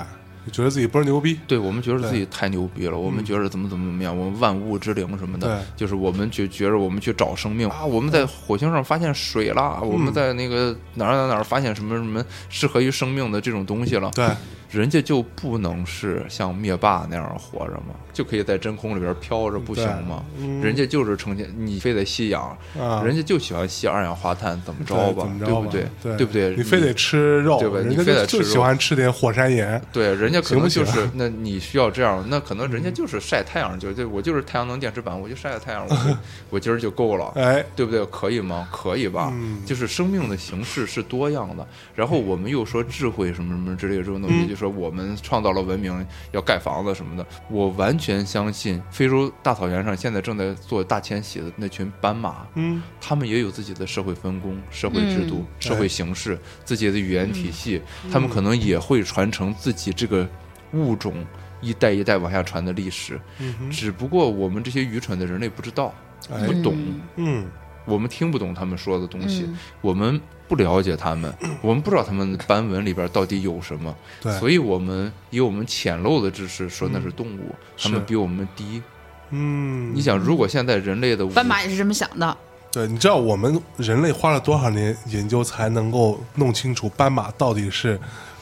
觉得自己倍儿牛逼，对我们觉得自己太牛逼了，我们觉得怎么怎么怎么样，我们万物之灵什么的，就是我们就觉着我们去找生命啊，我们在火星上发现水了，我们在那个哪儿哪儿哪儿发现什么什么适合于生命的这种东西了，对，人家就不能是像灭霸那样活着吗？就可以在真空里边飘着不行吗？人家就是成天你非得吸氧，人家就喜欢吸二氧化碳，怎么着吧？对不对？对不对？你非得吃肉，对吧？人家就就喜欢吃点火山岩，对，人家可能就是那你需要这样，那可能人家就是晒太阳，就就我就是太阳能电池板，我就晒晒太阳，我 我今儿就够了，哎，对不对？可以吗？可以吧？就是生命的形式是多样的，然后我们又说智慧什么什么之类的这种东西，就说我们创造了文明，要盖房子什么的，我完全相信非洲大草原上现在正在做大迁徙的那群斑马，嗯，他们也有自己的社会分工、社会制度、社会形式、自己的语言体系，他们可能也会传承自己这个物种。一代一代往下传的历史，嗯只不过我们这些愚蠢的人类不知道、不懂，嗯，我们听不懂他们说的东西，我们不了解他们，我们不知道他们斑纹里边到底有什么，所以我们以我们浅陋的知识说那是动物，他们比我们低。嗯，你想，如果现在人类的斑马也是这么想的，对，你知道我们人类花了多少年研究才能够弄清楚斑马到底是？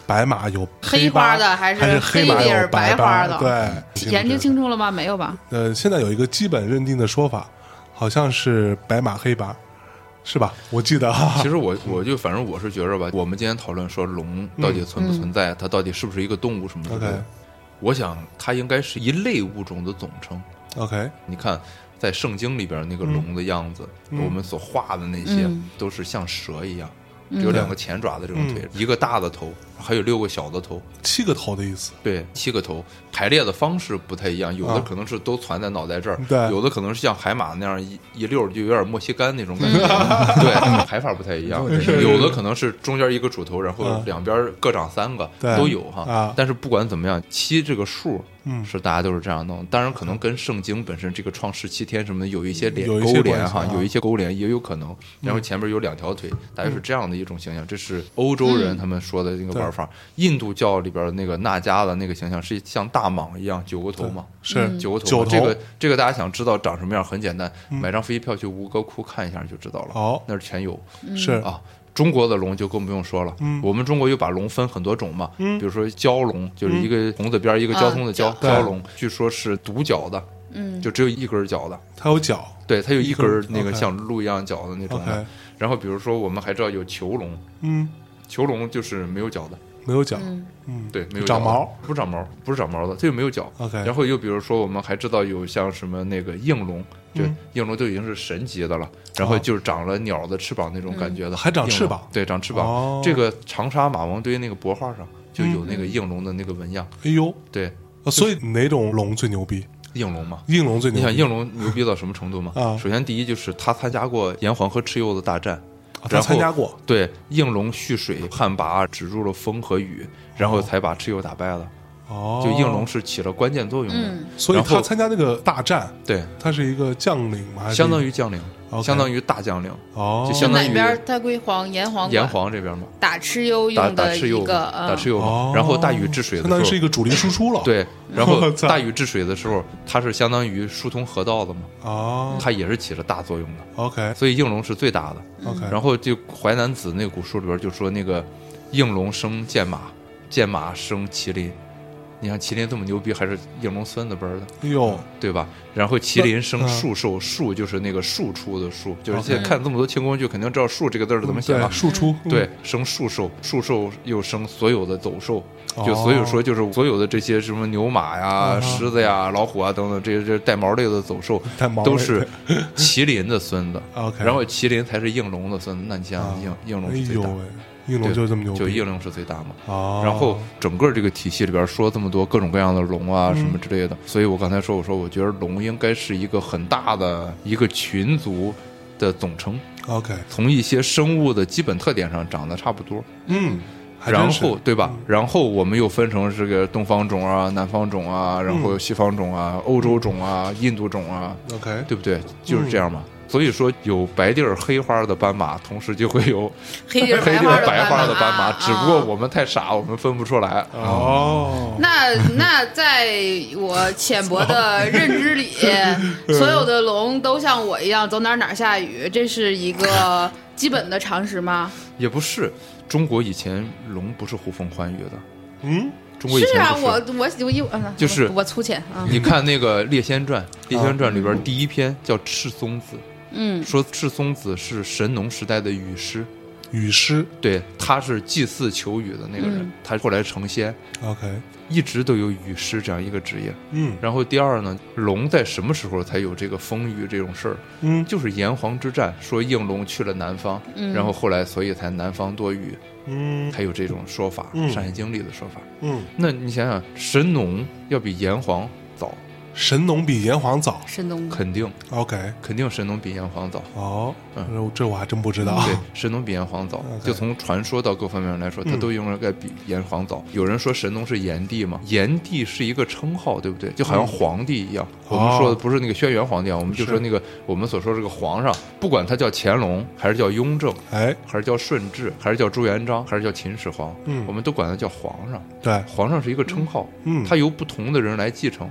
白马有黑花的还是黑马有白花的？对，研究清楚了吗？没有吧？呃，现在有一个基本认定的说法，好像是白马黑白，是吧？我记得。其实我我就反正我是觉着吧，我们今天讨论说龙到底存不存在，它到底是不是一个动物什么的，我想它应该是一类物种的总称。OK，你看在圣经里边那个龙的样子，我们所画的那些都是像蛇一样。有两个前爪的这种腿，一个大的头，还有六个小的头，七个头的意思。对，七个头。排列的方式不太一样，有的可能是都攒在脑袋这儿，对，有的可能是像海马那样一一溜就有点墨西干那种感觉，对，排法不太一样。有的可能是中间一个主头，然后两边各长三个，都有哈。但是不管怎么样，七这个数。嗯，是大家都是这样弄，当然可能跟圣经本身这个创世七天什么的有一些连勾连哈，有一些勾连也有可能。然后前面有两条腿，大概是这样的一种形象，这是欧洲人他们说的那个玩玩法。印度教里边那个那迦的那个形象是像大蟒一样九个头嘛，是。九个头九头。这个这个大家想知道长什么样很简单，买张飞机票去吴哥窟看一下就知道了。哦那是全有。是。啊。中国的龙就更不用说了，嗯。我们中国又把龙分很多种嘛，比如说蛟龙，就是一个红字边一个交通的交，啊对。蛟龙，据说是独角的，嗯，就只有一根脚的，它有脚对，它有一根那个像鹿一样脚的那种的。然后比如说我们还知道有囚龙，嗯，囚龙就是没有脚的，没有脚，嗯。嗯，对，没有脚长毛，不是长毛，不是长毛的，它就没有脚。OK 然后又比如说我们还知道有像什么那个应龙，就嗯。应龙就已经是神级的了，然后就是长了鸟的翅膀那种感觉的，还长翅膀。对，长翅哦。膀。这个长沙马王堆那个帛画上就有那个应龙的那个纹样，哎呦，对，呃所以哪种龙最牛逼？应龙嘛。应龙最牛逼，你想应龙牛逼到什么程度吗？啊。首先第一就是他参加过炎黄和蚩尤的大战，啊他然后参加过，对，应龙蓄水旱魃，止住了风和雨，然后才把蚩尤打败了。哦，就应龙，是起了关键作用的。嗯所以他参加那个大战，对，他是一个将领嘛？相当于将领相当于大将领，哦，就相当于哪边儿太归黄炎黄炎黄这边嘛，打蚩尤打用的打蚩尤一个打蚩嗯尤。然后大禹治水的相当于是一时候，个主力输出了，，对，然后 大禹治水的时候，它是相当于疏通河道的嘛，哦它也是起了大作用的。，OK 所以应龙是最大的。OK，然后就《淮南子》那个古书里边就说那个应龙生剑马，剑马生麒麟。你看麒麟这么牛逼，还是应龙孙子辈儿的，哎呦，对吧？然后麒麟生那树兽，树就是那个庶出的庶，就是现在看这么多清宫剧，肯定知道“树”这个字儿是怎么写对吧？输出，嗯对，生树兽，树兽又生所有的走兽，哦就所以说就是所有的这些什么牛马呀、啊狮子呀、老虎啊等等这些这带毛类的走兽都是麒麟的孙子。然后麒麟才是应龙的孙子。那你想应应龙哎是最大应龙就这么牛，就应龙是最大嘛。哦，然后整个这个体系里边说这么多各种各样的龙啊什么之类的，所以我刚才说，我说我觉得龙应该是一个很大的一个群族的总称，OK，从一些生物的基本特点上长得差不多。嗯，然后对吧？然后我们又分成这个东方种啊、南方种啊，然后西方种啊、欧洲种啊、印度种啊，OK，对不对？就是这样嘛。所以说，有白地儿黑花的斑马，同时就会有黑地儿 黑地花儿白花的斑马。啊只不过啊我们太傻，我们分不出来。哦，那那在我浅薄的认知里，所有的龙都像我一样走哪儿哪儿下雨，这是一个基本的常识吗？也不是，中国以前龙不是呼风唤雨的。嗯，中国以是啊，前不是。我我我一嗯就是我我粗浅啊，你看那个《列仙传》，《列仙传》里边第一篇叫赤松子，嗯。说赤松子是神农时代的雨师，雨师。对，他是祭祀求雨的那个人，嗯。他后来成仙，，OK，一直都有雨师这样一个职业。嗯。然后第二呢，龙在什么时候才有这个风雨这种事儿？嗯。就是炎黄之战，说应龙去了南方，嗯。然后后来所以才南方多雨，嗯。才有这种说法，嗯。山海经》里的说法。嗯，那你想想，神农要比炎黄早，神农比炎黄早神农。肯定，OK，肯定神农比炎黄早。哦，嗯。这这我还真不知道，对，神农比炎黄早，就从传说到各方面来说，它嗯。都应该比炎黄早。有人说神农是炎帝嘛，炎帝是一个称号，对不对？就好像皇帝一样。我们说的不是那个轩辕皇帝啊，我们就说那个我们所说这个皇上，不管他叫乾隆，还是叫雍正，哎，还是叫顺治，还是叫朱元璋，还是叫秦始皇，嗯。我们都管他叫皇上。对，皇上是一个称号，嗯。他由不同的人来继承，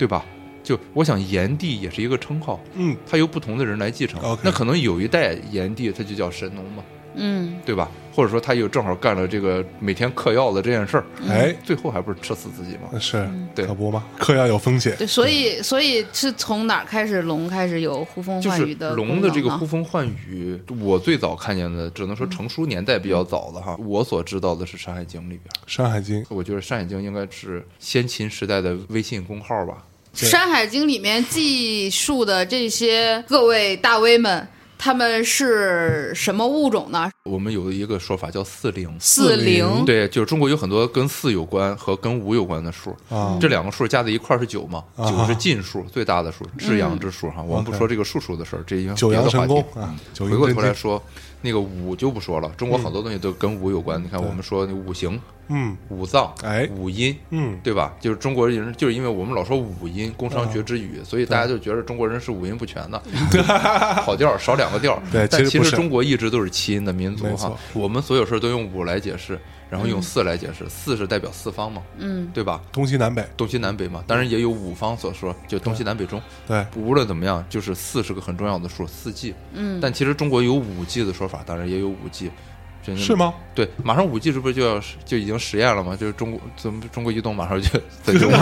对吧？就我想炎帝也是一个称号，嗯他由不同的人来继承那可能有一代炎帝他就叫神农嘛，嗯对吧？或者说他又正好干了这个每天嗑药的这件事儿，哎，最后还不是吃死自己吗？是，对可不嘛，嗑药有风险，对，所以所以是从哪儿开始龙开始有呼风唤雨的龙的这个呼风唤雨，我最早看见的，只能说成书年代比较早的哈。我所知道的是《山海经》里边，《山海经》我觉得《山海经》应该是先秦时代的微信公号吧。《山海经》里面记述的这些各位大 V 们，他们是什么物种呢？我们有一个说法叫四灵，四灵。对，就是中国有很多跟四有关和跟五有关的数，啊这两个数加在一块儿是九嘛？啊九是尽数，最大的数，至阳之数哈。我们不说这个数数的事儿，这一个九阳神别的话题功。啊，九回过头来说，那个五就不说了，中国好多东西都跟五有关。你看，我们说那五行、嗯五脏、哎五音，嗯，对吧？就是中国人，就是因为我们老说五音，工商学之语，所以大家就觉得中国人是五音不全的，跑调少两个调。对但其实中国一直都是七音的民族哈。我们所有事儿都用五来解释，然后用四来解释，四是代表四方嘛，嗯，对吧？东西南北，东西南北嘛，当然也有五方所说，就东西南北中。对，无论怎么样，就是四是个很重要的数，四季。嗯，但其实中国有五季的说法，当然也有五季。真的是？吗？对，马上五 G 是不是就要就已经实验了吗？就是中国怎么中国移动马上就 在就五 G，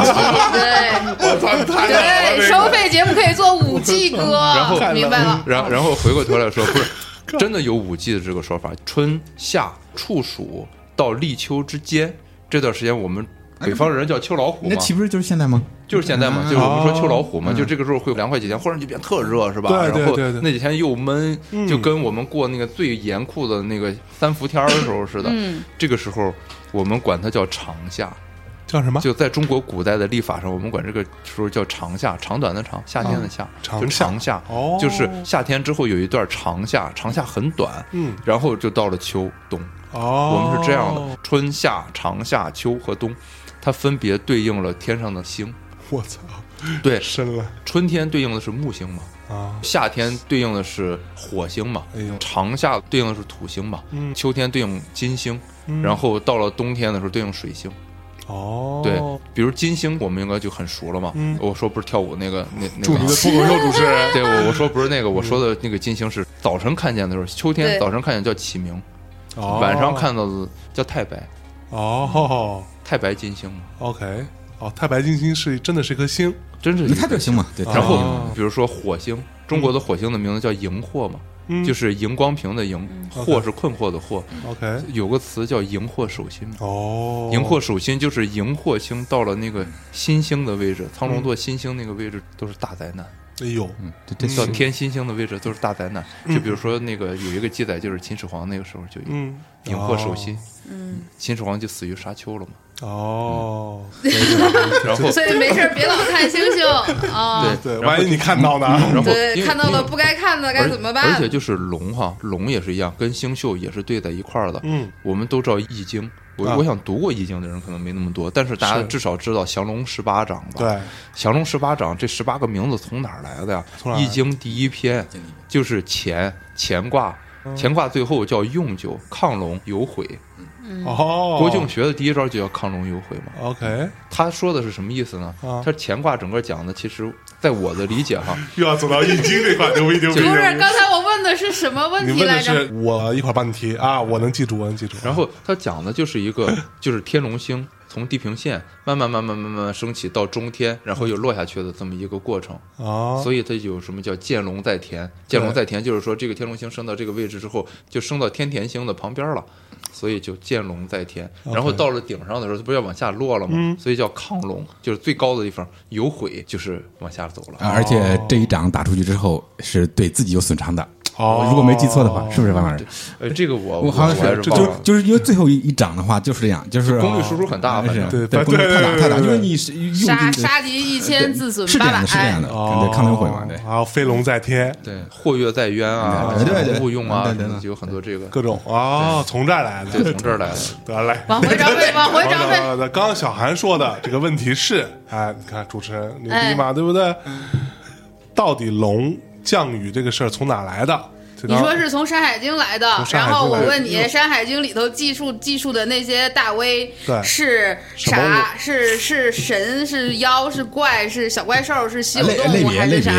对我操，太对，收费节目可以做五 G 歌，然后明白了。然然后回过头来说，不是 真的有五 G 的这个说法，春夏处暑到立秋之间这段时间，我们北方人叫秋老虎嘛，那岂不是就是现在吗？就是现在嘛，啊就是我们说秋老虎嘛，嗯就这个时候会凉快几天，忽然就变特热，是吧？对对然后那几天又闷，嗯就跟我们过那个最严酷的那个三伏天儿的时候似的。嗯，这个时候我们管它叫长夏，叫什么？就在中国古代的历法上，我们管这个时候叫长夏，长短的长，夏天的夏，就长夏长夏。哦就是夏天之后有一段长夏，长夏很短，嗯，然后就到了秋冬。哦，我们是这样的，春夏、长夏、秋和冬，它分别对应了天上的星。我操，对，深了春天对应的是木星嘛，啊！夏天对应的是火星嘛，哎呦长夏对应的是土星嘛，嗯秋天对应金星，嗯然后到了冬天的时候对应水星。哦，对，比如金星，我们应该就很熟了嘛。嗯。我说不是跳舞那个那那著名的个。脱口秀主持人，对，我我说不是那个，我说的那个金星是早晨看见的时候，秋天早晨看见叫启明，哦。晚上看到的叫太白，哦。太白金星嘛，，OK，哦，太白金星是真的是一颗星，真是一个那它就行嘛，对。哦然后哦比如说火星，中国的火星的名字叫荧惑嘛，嗯就是荧光屏的荧，惑是困惑的惑，OK，有个词叫荧惑守心。哦，荧惑守心就是荧惑星到了那个新星的位置，苍龙座新星那个位置都是大灾难。哎呦，嗯，到天新星的位置都是大灾难。就比如说那个有一个记载，就是秦始皇那个时候就荧惑守心，嗯，秦始皇就死于沙丘了嘛。哦，然后所以没事别老看星星 啊。对，对万一你看到呢？然后对，看到了不该看的该怎么办？而且就是龙哈，龙也是一样，跟星宿也是对在一块儿的。嗯，我们都知道《易经》，我、啊我想读过《易经》的人可能没那么多，但是大家至少知道降龙十八掌吧？，对，降龙十八掌这十八个名字从哪儿来的呀？易经》第一篇就是乾，乾卦，嗯乾卦最后叫用九，亢龙有悔。哦，郭靖学的第一招就叫亢龙有悔嘛。OK，他说的是什么意思呢？啊他乾卦整个讲的，其实在我的理解哈，又要走到易经这块，牛逼牛逼！不是，刚才我问的是什么问你问的题来着？是我一会儿帮你提啊，我能记住，我能记住。然后他讲的就是一个，就是天龙星从地平线慢慢慢慢慢慢升起到中天，然后又落下去的这么一个过程。啊，所以它有什么叫见龙在田？见龙在田就是说，这个天龙星升到这个位置之后，就升到天田星的旁边了，所以就见龙在田。然后到了顶上的时候，它不是要往下落了吗？所以叫亢龙，就是最高的地方有悔，就是往下走了。啊而且这一掌打出去之后是对自己有损伤的。哦如果没记错的话，是不是王老师？呃，这个我我好像还是就。就是因为最后一一掌的话就是这样，就是功率输出很大，反正是对对，不能太大太大，对对对对因为你是杀杀敌一千，自损八百。是这样的，是这样的，哦，对，抗龙会嘛，对。然后飞龙在天，对，或跃在渊啊，对对对勿用啊，对对对什么的就有很多这个，各种哦，从这儿来的，对，从这儿来的。得来。往回找背，往回找背。好的，刚刚小韩说的这个问题是，哎，你看主持人牛逼嘛，对不对？到底龙降雨这个事儿从哪来的？你说是从《山海经》来的然后我问你，嗯《山海经》里头记述记述的那些大 V 是啥？是是神？是妖？是怪？是小怪兽？是稀有动物？还是啥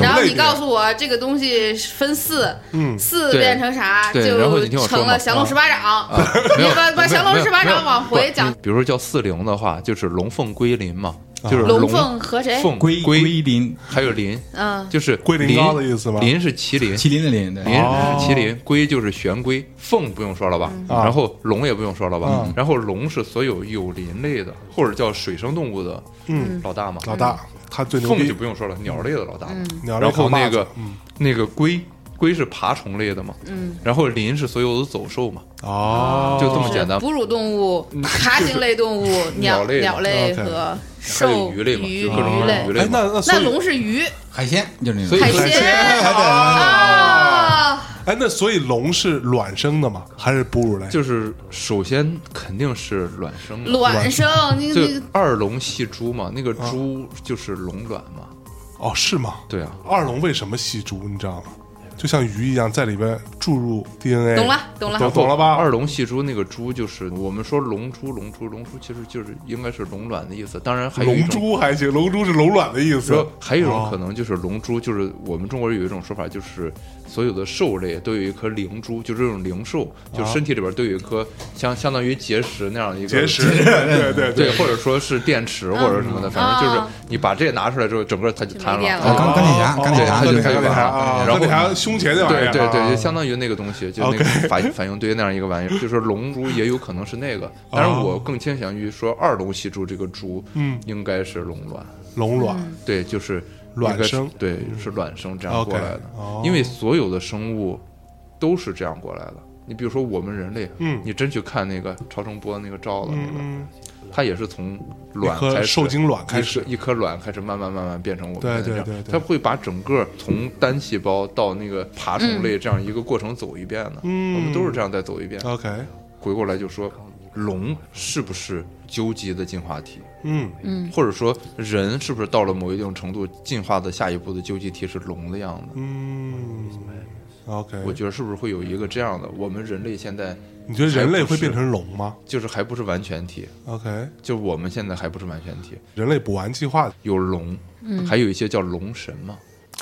然后你告诉我，这个东西分四，嗯四变成啥？就成了降龙十八掌。啊，没有 你把把降龙十八掌往回讲，比如说叫四灵的话，就是龙凤归林嘛，啊就是龙凤和谁？凤龟龟还有麟，嗯，就是龟苓膏的意思吗麟是麒麟，麒麟的麟，麟哦。是麒麟，龟就是玄龟，凤不用说了吧，啊。然后龙也不用说了吧嗯，然后龙是所有有鳞类的或者叫水生动物的嗯，老大嘛，老大它最牛凤就，不用说了，鸟类的老大然后那个嗯。那个龟。龟是爬虫类的嘛，嗯，然后麟是所有的走兽嘛，哦，就这么简单。哺乳动物、爬行类动物、鸟鸟类鸟类和兽鱼类嘛，各种鱼类。哎，那。那那龙是鱼。海鲜就是那种。海鲜。啊，啊，哎，那所以龙是卵生的吗？还是哺乳类？就是首先肯定是卵生，卵生，你就那个二龙戏珠嘛，那个珠就是龙卵嘛，哦，是吗？对啊，二龙为什么戏珠？你知道吗？就像鱼一样在里边注入 DNA。懂了，懂了，懂懂了吧？二龙戏珠那个珠就是我们说龙珠，龙珠，龙珠其实就是应该是龙卵的意思。当然还有龙珠还行，龙珠是龙卵的意思。还有一种可能就是龙珠，就是我们中国人有一种说法，就是所有的兽类都有一颗灵珠，就这种灵兽，就身体里边都有一颗相相当于结石那样一个结石，对对对，或者说是电池或者什么的，反正就是你把这拿出来之后，整个它就瘫了。钢钢铁侠，钢铁侠，它就它就完了。然后它胸前那玩意儿，对对对，就相当于那个东西，就那个反 反应堆那样一个玩意儿。就是龙珠也有可能是那个，但是我更倾向于说二龙戏珠这个珠，嗯，应该是龙卵。龙卵，对，就是卵生，对，是卵生这样过来的。因为所有的生物都是这样过来的。你比如说我们人类，嗯，你真去看那个超声波那个照的那个，它也是从卵开始，受精卵开始，一颗卵开始慢慢慢慢变成我们这样。它会把整个从单细胞到那个爬虫类这样一个过程走一遍的。嗯，我们都是这样再走一遍。OK，回过来就说，龙是不是究极的进化体？嗯嗯，或者说人是不是到了某一定程度进化的下一步的究极体是龙的样子？嗯，OK，我觉得是不是会有一个这样的？我们人类现在，你觉得人类会变成龙吗？就是还不是完全体。OK，就我们现在还不是完全体。人类补完计划有龙，还有一些叫龙神嘛，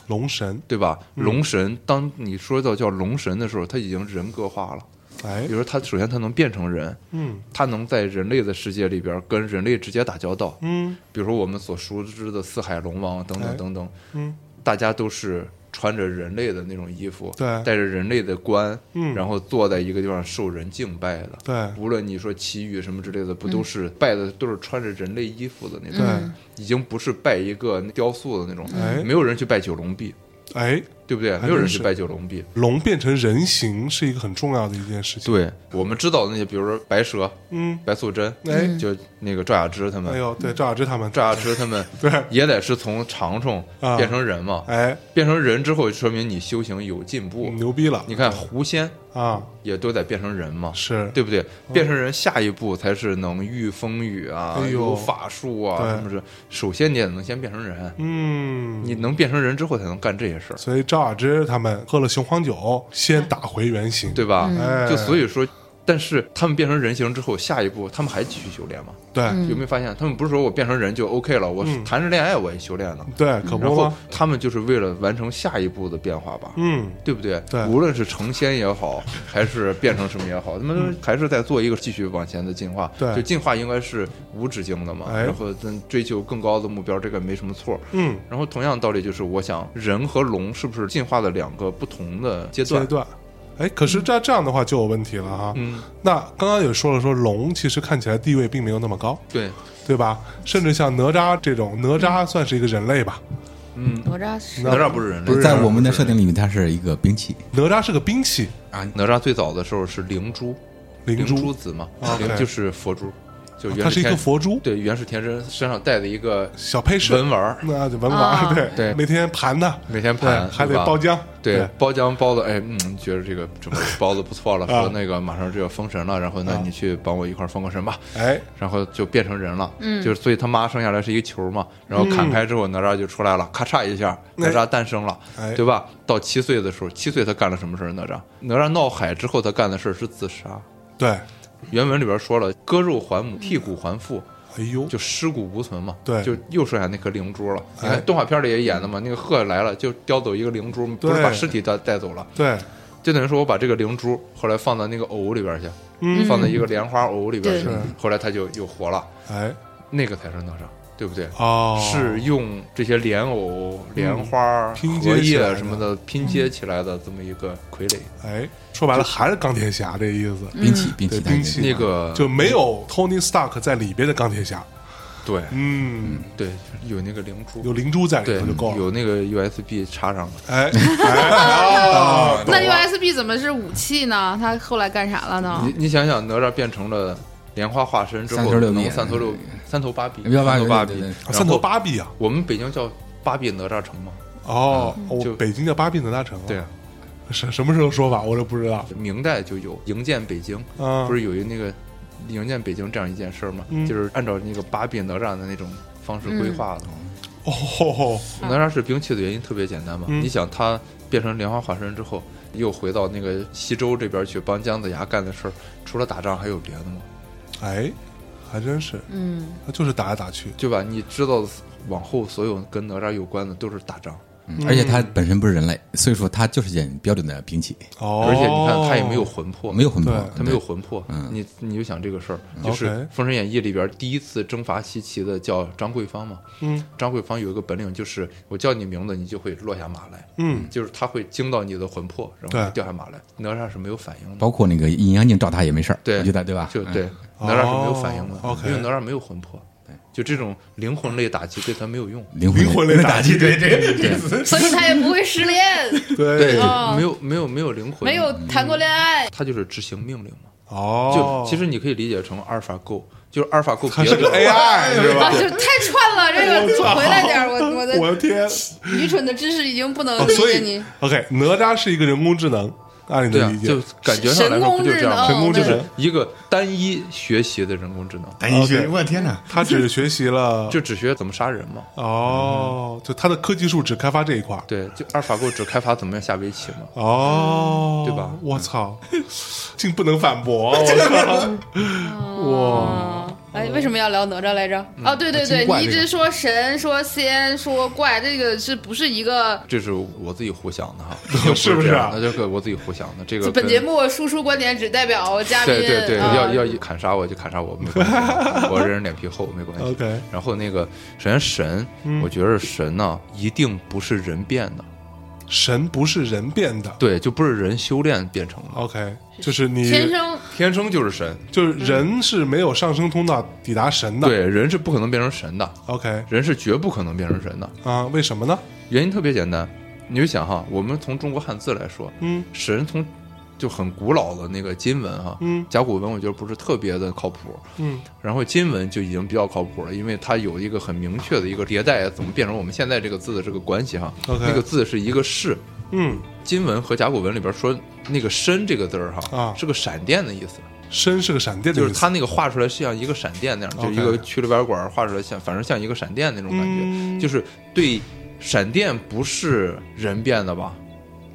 龙神对吧？龙神，当你说到叫龙神的时候，他已经人格化了。哎，比如说他首先他能变成人，嗯，他能在人类的世界里边跟人类直接打交道，嗯，比如说我们所熟知的四海龙王等等等等，嗯，大家都是穿着人类的那种衣服，对，带着人类的冠，嗯，然后坐在一个地方受人敬拜的，对，无论你说祈雨什么之类的，不都是拜的都是穿着人类衣服的那种，对，已经不是拜一个雕塑的那种，哎，没有人去拜九龙壁。哎，对不对？没有人是。拜九龙壁，龙变成人形是一个很重要的一件事情。对我们知道的那些，比如说白蛇，嗯，白素贞，哎，就那个赵雅芝他们，哎呦，对，赵雅芝他们，赵雅芝他们，对，也得是从长虫变成人嘛，哎，变成人之后，说明你修行有进步，牛逼了。你看狐仙啊，也都得变成人嘛，是。对不对？变成人，下一步才是能御风雨啊，有法术啊，什么是？首先你也能先变成人，嗯，你能变成人之后才能干这些事儿。所以赵雅芝他们喝了雄黄酒，先打回原形，对吧？哎，就所以说。但是他们变成人形之后，下一步他们还继续修炼吗？对，有没有发现他们不是说我变成人就 OK 了？我谈着恋爱我也修炼了。对，可不然后他们就是为了完成下一步的变化吧？嗯，对不对？对，无论是成仙也好，还是变成什么也好，他们还是在做一个继续往前的进化。对，就进化应该是无止境的嘛。然后咱追求更高的目标，这个没什么错。嗯，然后同样道理就是，我想人和龙是不是进化的两个不同的阶段？阶段。哎，可是这这样的话就有问题了哈。嗯，那刚刚也说了，说龙其实看起来地位并没有那么高，对对吧？甚至像哪吒这种，哪吒算是一个人类吧？嗯，哪吒是哪吒不是人类，不是在我们的设定里面，它是一个兵器。哪吒是个兵器啊！哪吒最早的时候是灵珠，灵珠子嘛，灵就是佛珠。就它是一个佛珠，对，原始天真身上带的一个小配饰文玩，那就文玩，对对，每天盘它，每天盘，还得包浆，对，包浆包的，哎，嗯，觉得这个这个包的不错了，说那个马上就要封神了，然后那，你去帮我一块封个神吧，哎，然后就变成人了，嗯，就是所以他妈生下来是一个球嘛，然后砍开之后哪吒就出来了，咔嚓一下，哪吒诞生了，对吧？到七岁的时候，七岁他干了什么事儿？哪吒，哪吒闹海之后他干的事儿是自杀，对。原文里边说了，割肉还母，剔骨还父。哎呦，就尸骨无存嘛。对，就又剩下那颗灵珠了。哎你看动画片里也演的嘛，那个鹤来了就叼走一个灵珠，不是把尸体带带走了。对，就等于说我把这个灵珠后来放到那个藕里边去，嗯，放在一个莲花藕里边去，后来它就又活了。哎，那个才是哪吒。对不对？哦，是用这些莲藕、莲花、荷叶什么的拼接起来的这么一个傀儡。哎，说白了还是钢铁侠这意思，兵器，兵器，兵器。那个就没有 Tony Stark 在里边的钢铁侠。对，嗯，对，有那个灵珠，有灵珠在里头就够了。有那个 USB 插上了。哎，那 USB 怎么是武器呢？他后来干啥了呢？你你想想，哪吒变成了。莲花化身之后能三头六三头八臂，三头八臂，三头八臂啊！我们北京叫八臂哪吒城嘛。哦，就北京叫八臂哪吒城。对啊，什什么时候说法？我都不知道。明代就有营建北京，不是有一那个营建北京这样一件事儿吗？就是按照那个八臂哪吒的那种方式规划的。哦，哪吒是兵器的原因特别简单嘛？嗯你想他变成莲花化身之后，又回到那个西周这边去帮姜子牙干的事儿，除了打仗还有别的吗？哎，还真是，嗯，他就是打来打去，对吧？你知道的往后所有跟哪吒有关的都是打仗，嗯。而且他本身不是人类，所以说他就是件标准的兵器，哦，而且你看他也没有魂魄，没有魂魄，他没有魂魄。你你就想这个事儿，就是《封神演义》里边第一次征伐西岐的叫张桂芳嘛。嗯。张桂芳有一个本领，就是我叫你名字，你就会落下马来。嗯，就是他会惊到你的魂魄，然后掉下马来。哪吒是没有反应的，包括那个阴阳镜照他也没事儿，对。我觉得对吧？就对。嗯，哪吒是没有反应的。因为哪吒没有魂魄。就这种灵魂类打击对他没有用。灵魂类打击，对对，所以他也不会失恋，对没有没有没有灵魂，没有谈过恋爱。他就是执行命令嘛。哦就，其实你可以理解成阿尔法 Go，就是阿尔法 Go 它是个 AI 是啊，吧？就太串了，这个回来点我，我的我的的天！愚蠢的知识已经不能哦，理解你。OK，哪吒是一个人工智能，按你对啊的理，解，就感觉上来说不就这样吗？神工智能。就是一个单一学习的人工智能，单一学 OK 我天哪！他只学习了，就只学怎么杀人嘛。哦，就他的科技树只开发这一块，对，就阿尔法 Go 只开发怎么样下围棋嘛。哦，对吧？我操，竟不能反驳，我 靠，哇，哎，为什么要聊哪吒来着？嗯哦，对对对，你一直说神、说仙、说怪，这个是不是一个？这是我自己胡想的哈，是不是啊那这个我自己胡想的。这个本节目输出观点只代表嘉宾。对对对，啊要要砍杀我就砍杀我，没关系，我这人脸皮厚，没关系。OK 然后那个，首先神，我觉得神呢一定不是人变的，神不是人变的。对，就不是人修炼变成的，，OK，就是你天生。天生就是神。就是人是没有上升通道抵达神的，对，人是不可能变成神的，，OK。人是绝不可能变成神的。啊，为什么呢？原因特别简单，你就想哈，我们从中国汉字来说，嗯。神从就很古老的那个金文哈，嗯。甲骨文我觉得不是特别的靠谱，嗯。然后金文就已经比较靠谱了，因为它有一个很明确的一个迭代，怎么变成我们现在这个字的这个关系哈。OK 那个字是一个是，嗯，金文和甲骨文里边说那个申这个字儿哈，啊。是个闪电的意思，身是个闪电的意思，就是它那个画出来是像一个闪电那样，就是一个曲里边管画出来像，反正像一个闪电那种感觉，嗯。就是对闪电不是人变的吧？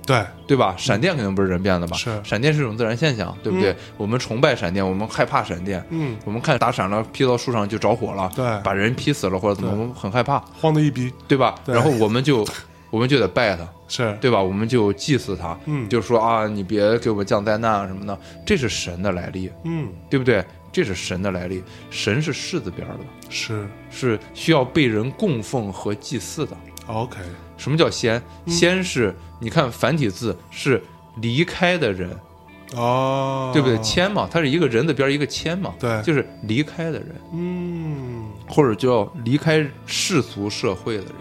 对，对吧？闪电肯定不是人变的吧？是闪电是一种自然现象，对不对？我们崇拜闪电，我们害怕闪电，嗯，我们看打闪了，劈到树上就着火了，对把人劈死了或者怎么，我们很害怕，慌的一逼，对吧？对然后我们就 我们就得拜他，是对吧？我们就祭祀他，嗯就说啊，你别给我们降灾难啊什么的，这是神的来历，嗯对不对？这是神的来历，神是士字边儿的，是是需要被人供奉和祭祀的。OK，什么叫仙？嗯。仙是你看繁体字是离开的人，哦，对不对？谦嘛，它是一个人的边儿一个谦嘛，对。就是离开的人，嗯。或者叫离开世俗社会的人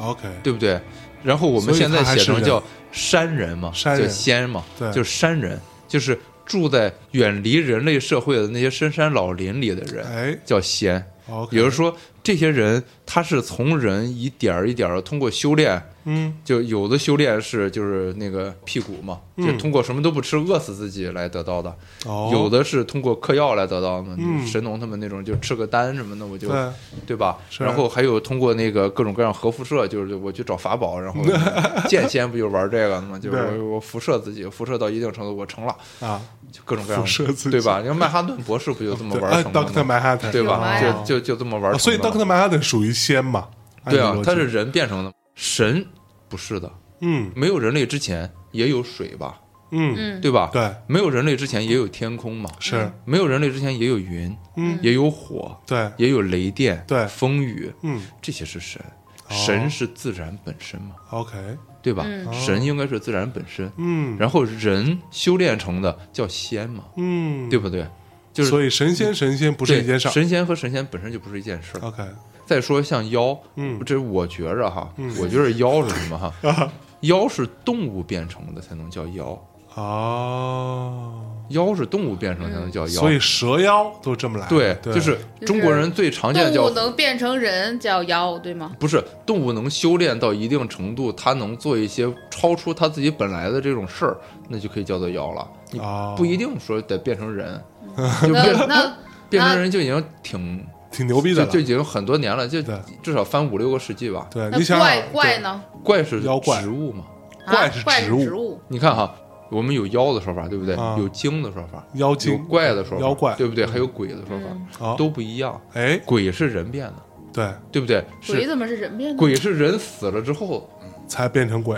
，，OK，对不对？然后我们现在写成叫山人嘛，叫山人。仙嘛，对。就是山人，就是住在远离人类社会的那些深山老林里的人，哎。叫仙。，OK，也就是说，这些人他是从人一点儿一点儿地通过修炼，嗯。就有的修炼是就是那个辟谷嘛，嗯。就通过什么都不吃饿死自己来得到的；哦，有的是通过嗑药来得到的，嗯。神农他们那种就吃个丹什么的，我就对。对吧？然后还有通过那个各种各样核辐射，就是我去找法宝，然后 剑仙不就玩这个的吗？就是我我辐射自己，辐射到一定程度我成了，啊，就各种各样辐射对吧？你看曼哈顿博士不就这么玩成的吗？对吧？就就就这么玩成的。哦所以 Doctor Manhattan 属于仙嘛？对啊他是人变成的，神不是的。嗯。没有人类之前也有水吧，嗯，嗯，对吧？对，没有人类之前也有天空嘛，是，没有人类之前也有云，嗯。也有火，对，也有雷电，对。风雨，嗯。这些是神。哦。神是自然本身嘛，，OK，对吧？嗯。神应该是自然本身，嗯。然后人修炼成的叫仙嘛，嗯，对不对？就是所以神仙神仙不是对一件事儿神仙和神仙本身就不是一件事儿。，OK，再说像妖，嗯这我觉着哈，我觉着妖是什么哈？妖是动物变成的才能叫妖，哦，妖是动物变成才能叫妖。所以蛇妖都这么来的，对，对，就是中国人最常见的动物叫能变成人叫妖，对吗？不是动物能修炼到一定程度，它能做一些超出它自己本来的这种事儿，那就可以叫做妖了。你哦不一定说得变成人，就那变那变成 人就已经挺挺牛逼的了。就就已经很多年了，就对至少翻五六个世纪吧。对，那你想怪想怪呢？怪是妖怪植物嘛？怪是植物植物，你看哈，我们有妖的说法，对不对？啊有精的说法，有妖精怪的说法，妖怪对不对？还有鬼的说嗯法，啊，都不一样。哎，鬼是人变的，对，对不对？是鬼怎么是人变的？鬼是人死了之后，才变成鬼。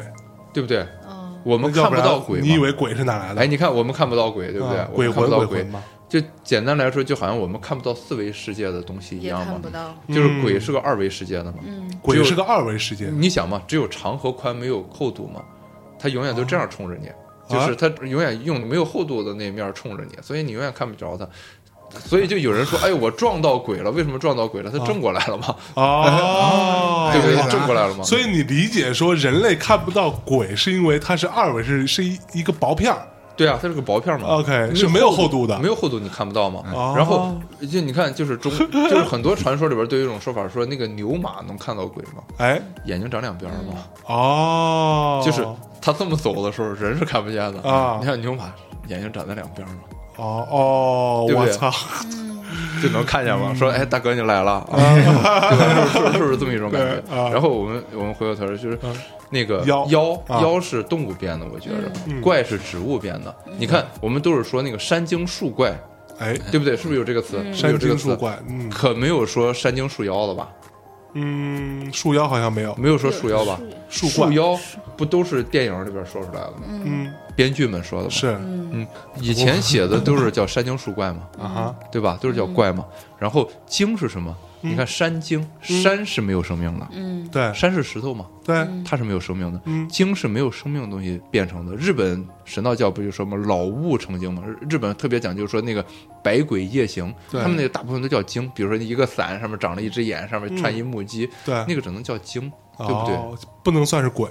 对不对？哦，我们看要不然到鬼嘛，你以为鬼是哪来的？哎，你看我们看不到鬼，对不对鬼魂们看不到鬼鬼魂嘛，就简单来说，就好像我们看不到四维世界的东西一样嘛。就是鬼是个二维世界的嘛。嗯，鬼是个二维世界。你想嘛，只有长和宽，没有厚度嘛，它永远都这样冲着你，就是它永远用没有厚度的那面冲着你，所以你永远看不着它。所以就有人说，哎，我撞到鬼了，为什么撞到鬼了？它正过来了嘛，哦，对不对？哎它正过来了嘛。所以你理解说人类看不到鬼，是因为它是二维，是是一一个薄片儿。对啊，它是个薄片嘛。OK，是没有厚度的。没有厚度你看不到嘛。哦。然后就你看，就是中，就是很多传说里边都有一种说法，说那个牛马能看到鬼吗？哎，眼睛长两边儿嘛，哦，就是他这么走的时候，人是看不见的。啊。你看牛马眼睛长在两边嘛，哦哦，对不对？我操，就能看见嘛。说哎，大哥你来了，啊对吧？是不是是不是这么一种感觉？啊然后我们我们回过头来就是那个妖妖是动物变的，我觉着嗯怪是植物变的。你看，我们都是说那个山精树怪，哎，对不对？是不是有这个词？是不是有山这个词？精树怪，嗯可没有说山精树妖的吧？嗯，树妖好像没有，没有说树妖吧？树怪树妖不都是电影里边说出来的吗？嗯，编剧们说的吗？是嗯，以前写的都是叫山精树怪嘛，啊哈，对吧？都是叫怪嘛。然后精是什么？你看山精，山是没有生命的，嗯，对山是石头嘛，对，它是没有生命的。嗯精是没有生命的东西变成的。日本神道教不就说嘛，老物成精嘛？日本特别讲究说那个百鬼夜行，对他们那个大部分都叫精。比如说一个伞上面长了一只眼，上面串一木屐，对，那个只能叫精，对不对？哦不能算是鬼，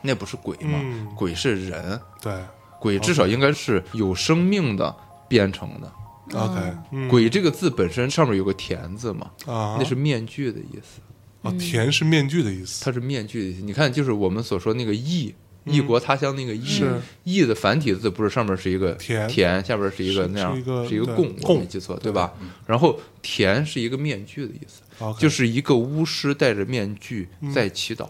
那不是鬼嘛？嗯鬼是人，对鬼至少应该是有生命的变成的。，OK，嗯。鬼这个字本身上面有个田字嘛，啊，那是面具的意思，啊，田是面具的意思，它是面具的意思。你看，就是我们所说那个异。异国他乡那个异是，异的繁体字不是上面是一个田。田，下边是一个那样是一个对是一个贡，我没记错对吧？然后田是一个面具的意思就是一个巫师戴着面具在祈祷。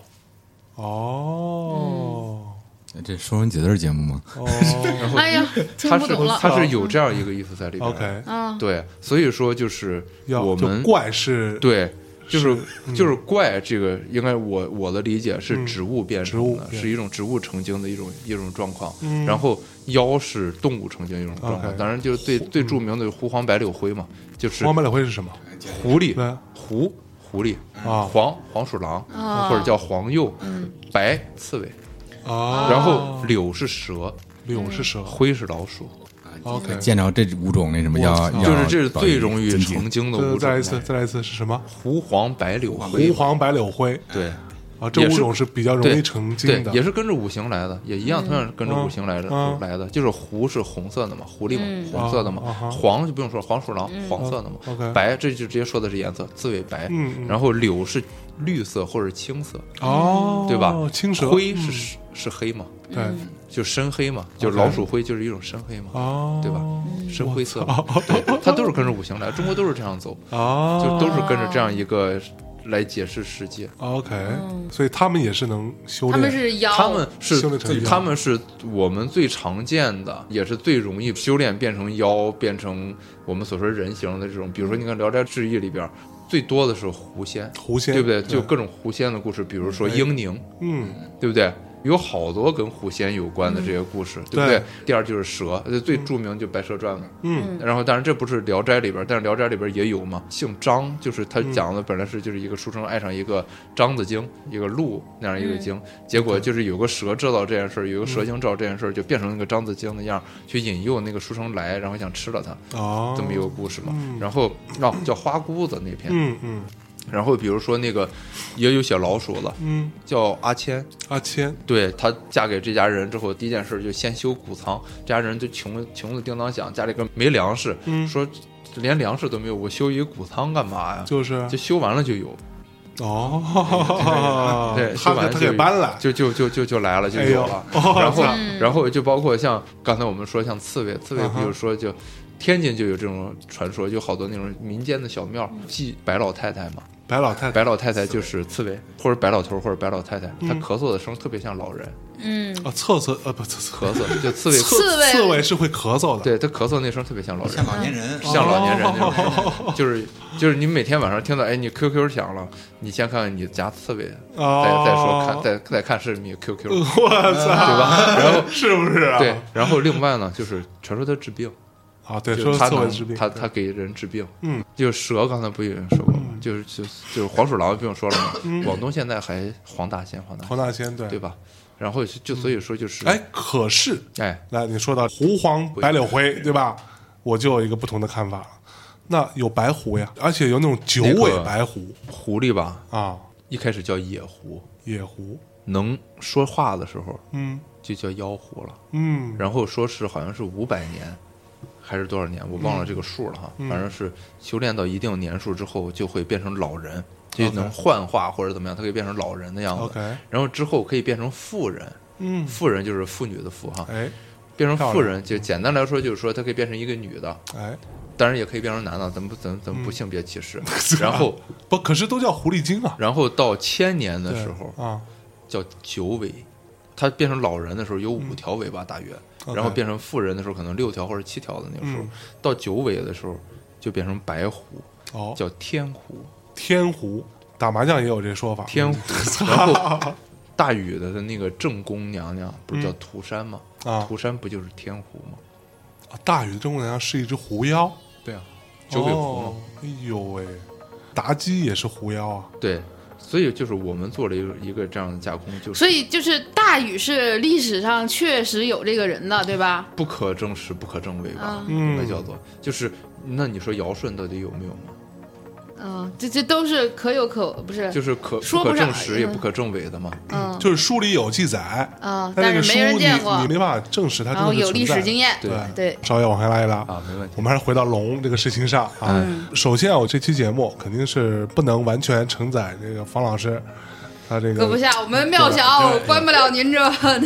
哦这说文解字节目吗？哦 哎呀，听它是不懂了。它是有这样一个意思在里边。，OK，啊，对，所以说就是我们怪是对，就是嗯就是怪这个，应该我我的理解是植物变植物成的，是一种植物成精的一种一种状况。嗯然后妖是动物成精一种状况，当然就是最最著名的狐黄白柳灰嘛，就是黄白柳灰是什么？狐狸狐狐狸啊黄黄鼠狼啊或者叫黄鼬，白刺猬，啊，然后柳是蛇，柳是蛇。灰是老鼠，，OK，见着这五种那什么要要就是这是最容易成精的五种再来一次，。再来一次是什么？狐黄白柳灰。狐，黄白柳灰。对。啊，这五种是比较容易成精的，，也是跟着五行来的，也一样，同样是跟着五行来的、嗯来的。就是狐是红色的嘛，狐狸嘛，嗯。红色的嘛，啊啊黄就不用说，黄鼠狼、黄色的嘛，OK。白这就直接说的是颜色，刺猬白，然后柳是绿色或者青色，哦，对吧？青蛇。灰是、是黑嘛，对。就深黑嘛，就老鼠灰就是一种深黑嘛，哦，对吧？深灰色嘛，对，它都是跟着五行来，中国都是这样走，哦，就都是跟着这样一个来解释世界。OK，所以他们也是能修炼，他们是妖，他们是修炼成他们是我们最常见的，也是最容易修炼变成妖，变成我们所说人形的这种。比如说，你看《聊斋志异》里边最多的是狐仙，狐仙，对不对？就各种狐仙的故事，比如说英宁，嗯对不对？有好多跟狐仙有关的这些故事，对。不对？对？第二就是蛇，呃最著名就《白蛇传》嘛。嗯。然后，当然这不是《聊斋》里边，但是《聊斋》里边也有嘛。姓张，就是他讲的本来是就是一个书生爱上一个张子精，一个鹿那样一个精，结果就是有个蛇知道这件事儿，有个蛇精知道这件事儿，就变成那个张子精的样儿，去引诱那个书生来，然后想吃了他，哦，这么一个故事嘛。然后哦，叫花姑子那篇，嗯嗯然后比如说那个也有小老鼠了，嗯，叫阿谦，阿谦，对她嫁给这家人之后，第一件事就先修谷仓，这家人就穷穷的叮当响，家里根本没粮食，嗯说连粮食都没有，我修一个谷仓干嘛呀？就是就修完了就有，哦，对，修完就给搬了，就就就就就来了，就有了。哦然后操然后就包括像刚才我们说像刺猬，刺猬比如说就。天津就有这种传说，就好多那种民间的小庙祭白老太太嘛。白老太太，白老太太就是刺猬，或者白老头，或者白老太太，她咳嗽的声特别像老人。嗯，啊，厕厕呃不厕厕咳嗽就刺猬，刺猬。刺猬是会咳嗽的，对她咳嗽那声特别像老人，像老年人，像老年人那种，就是就是你每天晚上听到，哎，你 QQ 响了，你先看看你家刺猬，再再说看再再看是你 QQ，我操，对吧？然后 是不是啊？对，然后另外呢，就是传说他治病，啊，对，就说是他能刺猬治病，他他给人治病，嗯，就蛇刚才不有人说过吗？就是就就是黄鼠狼不用说了吗？广东现在还黄大仙，黄大仙黄大仙对对吧？然后就就所以说就是哎，可是哎来你说到狐黄白柳灰，对吧？我就有一个不同的看法了。那有白狐呀，而且有那种九尾白狐狐狸吧，啊，一开始叫野狐，野狐，能说话的时候嗯就叫妖狐了。嗯，然后说是好像是五百年，还是多少年，我忘了这个数了哈。嗯。反正是修炼到一定年数之后，就会变成老人，就能幻化或者怎么样，它可以变成老人的样子。然后之后可以变成妇人，嗯，妇人就是妇女的妇哈，哎变成妇人就简单来说就是说它可以变成一个女的，哎，当然也可以变成男的，咱们不咱咱们不性别歧视。然后不，可是都叫狐狸精啊，然后到千年的时候啊，叫九尾，它变成老人的时候有五条尾巴大约，嗯然后变成富人的时候可能六条或者七条的那个时候，嗯。到九尾的时候就变成白狐，哦，叫天狐。天狐，打麻将也有这说法，天狐，然后大禹的那个正宫娘娘不是叫涂山吗？啊。涂山不就是天狐吗？啊大禹的正宫娘是一只狐妖，对啊，九尾狐嘛。哦哎呦喂，妲己也是狐妖啊，对，所以就是我们做了一个一个这样的架空，就是所以就是大禹是历史上确实有这个人的，对吧？不可证实、不可证伪吧，嗯应该叫做就是。那你说尧舜到底有没有吗？嗯，这这都是可有可不是，就是可说不可证实也嗯不可证伪的嘛。嗯就是书里有记载，啊，但是没人见过你，没办法证实它真然后有历史经验，对对，稍微往下拉一拉啊，没问题我。们还是回到龙这个事情上啊。嗯首先啊，我这期节目肯定是不能完全承载这个方老师他这个搁不下，我们庙小，关不了您这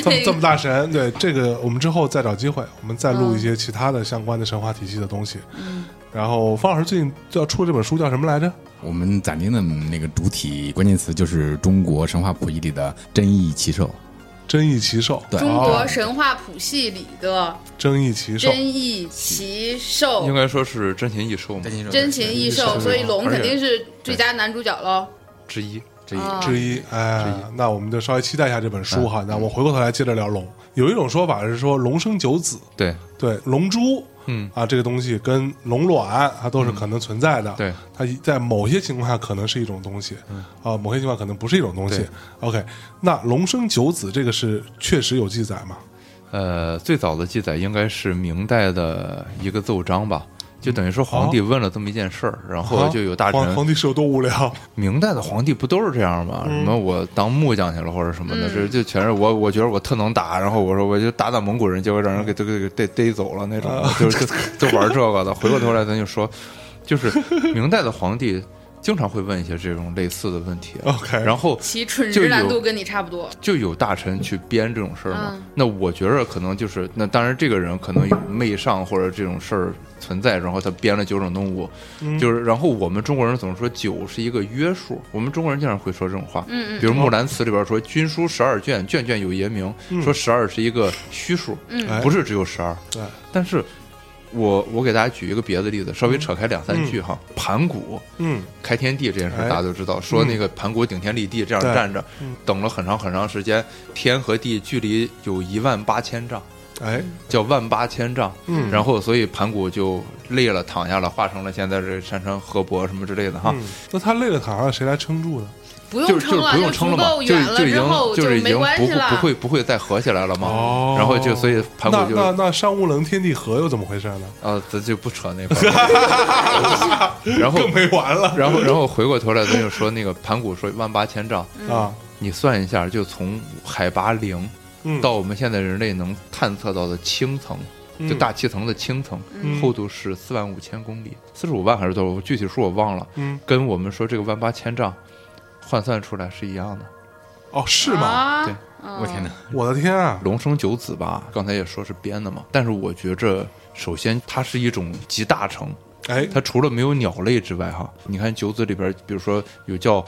这么这么。大神。对这个，我们之后再找机会，我们再录一些其他的相关的神话体系的东西。嗯，然后方老师最近要出这本书叫什么来着？我们暂定的那个主体关键词就是中国神话谱系里的真异奇兽。真异奇兽。对中国哦神话谱系里的真异奇兽。真异奇兽应，该说是真禽异兽嘛，禽真禽异兽，所以龙肯定是最佳男主角喽。之一。之一啊之一，哎，那我们就稍微期待一下这本书哈。那我回过头来接着聊龙。有一种说法是说龙生九子，对，对龙珠嗯，啊这个东西跟龙卵它都是可能存在的。对，它在某些情况下可能是一种东西，啊，某些情况可能不是一种东西。OK，那龙生九子这个是确实有记载吗？呃，最早的记载应该是明代的一个奏章吧，就等于说皇帝问了这么一件事儿，然后就有大臣皇帝是有多无聊？明代的皇帝不都是这样吗？什么我当木匠去了或者什么的，嗯这就全是我，我觉得我特能打，然后我说我就打打蒙古人，结果让人给给给逮逮走了那种，就是就就玩这个的。回过头来咱就说，就是明代的皇帝经常会问一些这种类似的问题，OK。然后其蠢就有直难度跟你差不多。就有大臣去编这种事儿嘛。嗯。那我觉着可能就是，那当然这个人可能有媚上或者这种事儿存在，然后他编了九种动物，嗯。就是然后我们中国人总说九是一个约束，我们中国人经常会说这种话，嗯嗯比如《木兰辞》里边说军书十二卷，卷卷有爷名，说十二是一个虚数，嗯。哎。不是只有十二，对，但是。我我给大家举一个别的例子，稍微扯开两三句哈。盘古嗯开天地这件事大家都知道，说那个盘古顶天立地这样站着嗯，等了很长很长时间，天和地距离有一万八千丈，哎叫万八千丈。嗯然后所以盘古就累了，躺下了，化成了现在这山川河伯什么之类的哈。嗯，那他累了躺下，谁来撑住呢？不就就用撑了，不用撑了嘛，就就已经就是已经不。不会不会再合起来了嘛。哦然后就所以盘古就那那上无棱天地合又怎么回事呢？啊，咱就不扯那块 儿。然后更没完了然后然后回过头来，咱就说那个盘古说万八千丈，啊！你算一下，就从海拔零嗯，到我们现在人类能探测到的轻层，就大气层的轻层，嗯厚度是四万五千公里，四十五万还是多少？我具体数我忘了。嗯跟我们说这个万八千丈换算出来是一样的。哦，是吗？啊，对。我天哪！我的天啊！龙生九子吧，刚才也说是编的嘛，但是我觉着，首先它是一种集大成，哎，它除了没有鸟类之外，哈，你看九子里边，比如说有叫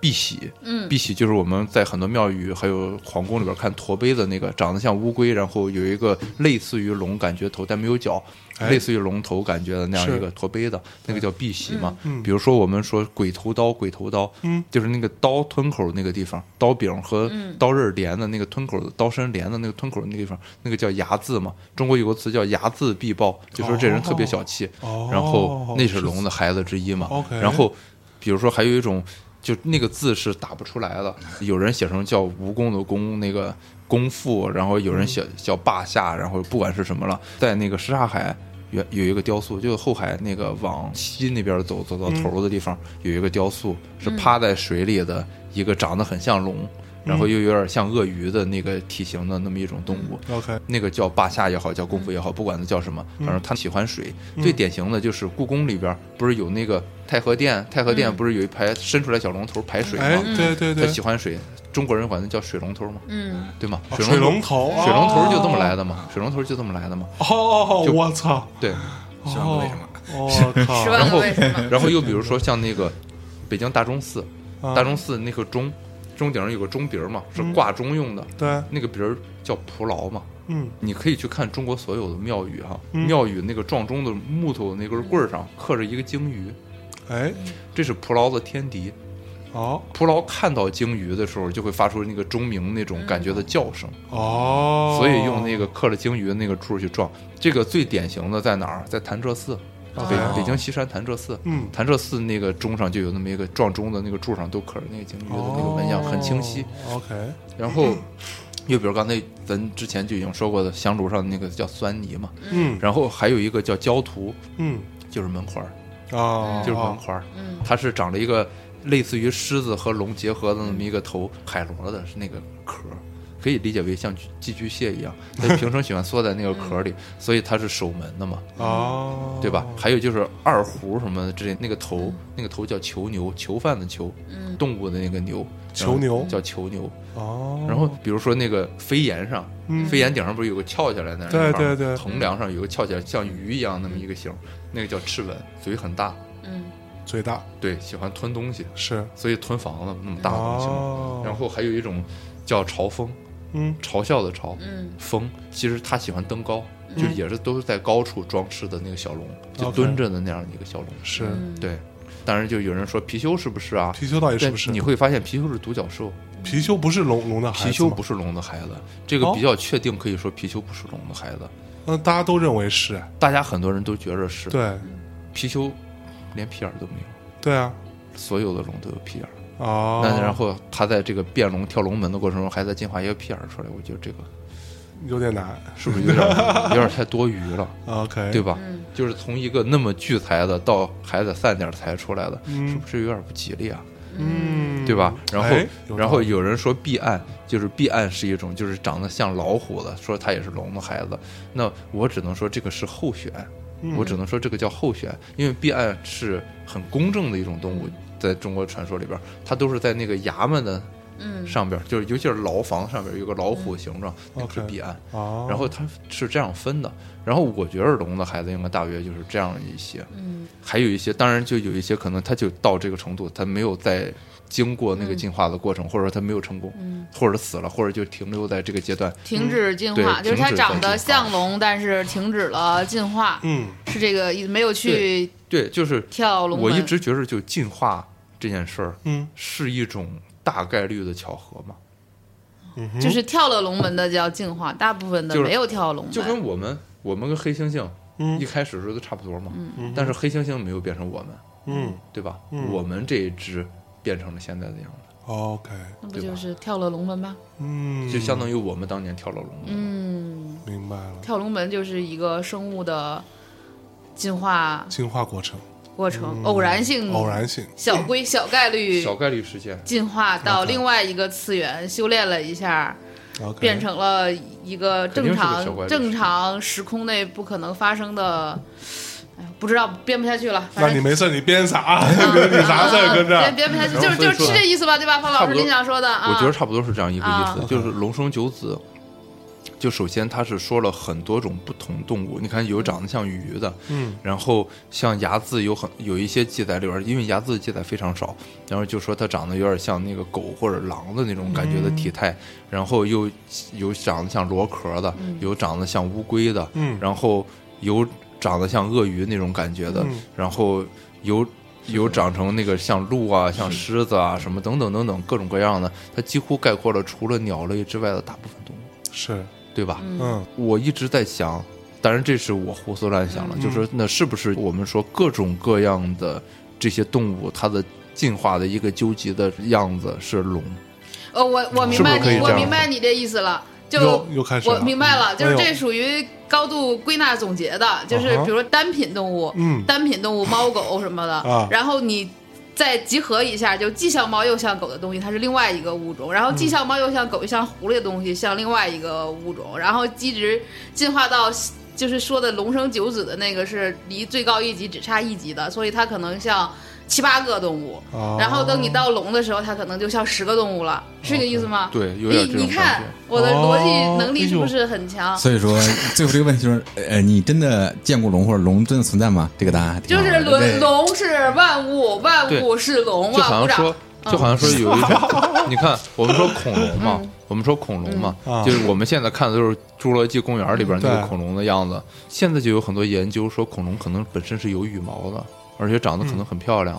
碧玺，嗯。碧玺就是我们在很多庙宇还有皇宫里边看驼背的那个，长得像乌龟，然后有一个类似于龙感觉头，但没有脚，哎类似于龙头感觉的那样一个驼背的，那个叫碧玺嘛。嗯比如说我们说鬼头刀，鬼头刀，嗯就是那个刀吞口那个地方，刀柄和嗯刀刃连的那个吞口的刀身连的那个吞口那个地方，那个叫睚字嘛。中国有个词叫睚眦必报，就说这人特别小气。哦，然后那是龙的孩子之一嘛。然后，比如说还有一种，就那个字是打不出来的，有人写成叫蜈蚣的蚣，那个功夫，然后有人写叫霸下，然后不管是什么了，在那个什刹海。有有一个雕塑，就后海那个往西那边走，走到头的地方、有一个雕塑，是趴在水里的一个长得很像龙，然后又有点像鳄鱼的那个体型的那么一种动物。OK，那个叫霸下也好，叫功夫也好，不管它叫什么，反正它喜欢水。最典型的就是故宫里边不是有那个太和殿，太和殿不是有一排伸出来小龙头排水哎，吗？对对对它，喜欢水，中国人管它叫水龙头嘛，嗯，对吗？哦水龙头，头，水龙头就这么哦来的嘛，水龙头就这么来的嘛。哦，就我操！对，十万个为什么？我十靠！万然后？然后又比如说像那个北京大钟寺，啊大钟寺那个钟，钟顶上有个钟鼻儿嘛，是挂钟用的，对，那个鼻儿叫蒲牢嘛。嗯，你可以去看中国所有的庙宇哈，嗯庙宇那个撞钟的木头那根棍儿上刻着一个鲸鱼，哎，这是蒲牢的天敌。哦。蒲牢看到鲸鱼的时候，就会发出那个钟鸣那种感觉的叫声，哦，所以用那个刻了鲸鱼的那个柱去撞。这个最典型的在哪儿？在潭柘寺，北哦。北京西山潭柘寺。嗯，潭柘寺那个钟上就有那么一个撞钟的那个柱上都刻着那个鲸鱼的那个纹样，很清晰。哦。OK，然后，又比如刚才咱之前就已经说过的香炉上那个叫酸泥嘛，嗯。然后还有一个叫焦图，嗯。就是门环儿，啊，就是门环儿，嗯。它是长了一个类似于狮子和龙结合的那么一个头，海螺的是那个壳，可以理解为像寄居蟹一样，它平常喜欢缩在那个壳里，所以它是守门的嘛，哦，对吧？还有就是二胡什么的之类，那个头，那个头叫囚牛，囚犯的囚，嗯。动物的那个牛，囚牛？叫囚牛。哦，然后比如说那个飞檐上，嗯。飞檐顶上不是有个翘起来的那对对对。横梁上有个翘起来像鱼一样那么一个形，那个叫赤吻，嘴很大，嗯最大。对，喜欢吞东西，是。所以吞房子那么大的东西嘛。哦，然后还有一种叫嘲风，嗯。嘲笑的嘲，嗯。风，其实他喜欢登高，就也是都是在高处装饰的那个小龙，就蹲着的那样的一个小龙。是。嗯，对，当然就有人说貔貅是不是啊？貔貅到底是不是？你会发现貔貅是独角兽，貔貅不是龙龙的孩子貔貅不是龙的孩子，这个哦。比较确定，可以说貔貅不是龙的孩子。那大家都认为是，大家很多人都觉着是，对。貔貅连屁眼都没有，对啊，所有的龙都有屁眼。哦，那然后他在这个变龙跳龙门的过程中，还在进化一个屁眼出来，我觉得这个有点难是不是有点有点太多余了，，OK，对吧？嗯就是从一个那么聚财的到还得散点财出来的，是嗯不是有点不吉利啊？嗯，对吧？然后哎然后有人说避暗，就是避暗是一种就是长得像老虎的，说他也是龙的孩子。那我只能说这个是候选，嗯。我只能说这个叫候选，因为避暗是很公正的一种动物，在中国传说里边，它都是在那个衙门的嗯。上边，就是尤其是牢房上边有个老虎形状，那个是暗。哦，然后它是这样分的，然后我觉得龙的孩子应该大约就是这样一些，嗯。还有一些，当然就有一些可能他就到这个程度，他没有再经过那个进化的过程，或者说它没有成功，嗯，或者死了，或者就停留在这个阶段。停止进化，对就是它长得像龙，但是停止了进化，嗯。是这个意思，没有去对，就是跳龙门。我一直觉得，就进化这件事儿嗯。是一种大概率的巧合嘛，嗯，就是跳了龙门的叫进化，大部分的没有跳龙门。就跟我们我们跟黑猩猩嗯。一开始时候都差不多嘛，嗯。但是黑猩猩没有变成我们，嗯。对吧？嗯。我们这一只变成了现在的样子。OK，那不就是跳了龙门吗？嗯，就相当于我们当年跳了龙门。嗯，明白了，跳龙门就是一个生物的进化。进化过程，过程，嗯偶然性，偶然性，小规小概率小概率事件，进化到另外一个次元，修炼了一下变成了一个正常正常时空内不可能发生的哎，不知道编不下去了。那你没事，你编啥？你啥事儿跟着？编编不下去，就是就是是这意思吧，对吧？方老师，你想说的啊？我觉得差不多是这样一个意思，就是龙生九子。就首先，他是说了很多种不同动物。你看，有长得像鱼的，嗯，然后像睚眦有很有一些记载里边，因为牙字记载非常少，然后就说它长得有点像那个狗或者狼的那种感觉的体态，然后又有长得像螺壳的，有长得像乌龟的，嗯，然后有长得像鳄鱼那种感觉的，然后有有长成那个像鹿啊、像狮子啊什么等等等等各种各样的，它几乎概括了除了鸟类之外的大部分动物。是。对吧？嗯，我一直在想，当然这是我胡思乱想了，就是那是不是我们说各种各样的这些动物，它的进化的一个究极的样子是龙？呃，我我明白你，我明白你的意思了，就又开始，我明白了，就是这属于高度归纳总结的，就是比如说单品动物，嗯，单品动物，猫狗什么的，然后你。再集合一下，就既像猫又像狗的东西，它是另外一个物种；然后既像猫又像狗又像狐狸的东西，像另外一个物种；然后一直进化到就是说的龙生九子的那个是离最高一级只差一级的，所以它可能像。七八个动物，然后等你到龙的时候，它可能就像十个动物了，是个意思吗？对，有点你看我的逻辑能力是不是很强？所以说，最后这个问题就是，呃，你真的见过龙或者龙真的存在吗？这个答案就是龙，龙是万物，万物是龙啊！就好像说，就好像说有一天，你看，我们说恐龙嘛，我们说恐龙嘛，就是我们现在看的都是《侏罗纪公园》里边那个恐龙的样子。现在就有很多研究说，恐龙可能本身是有羽毛的。而且长得可能很漂亮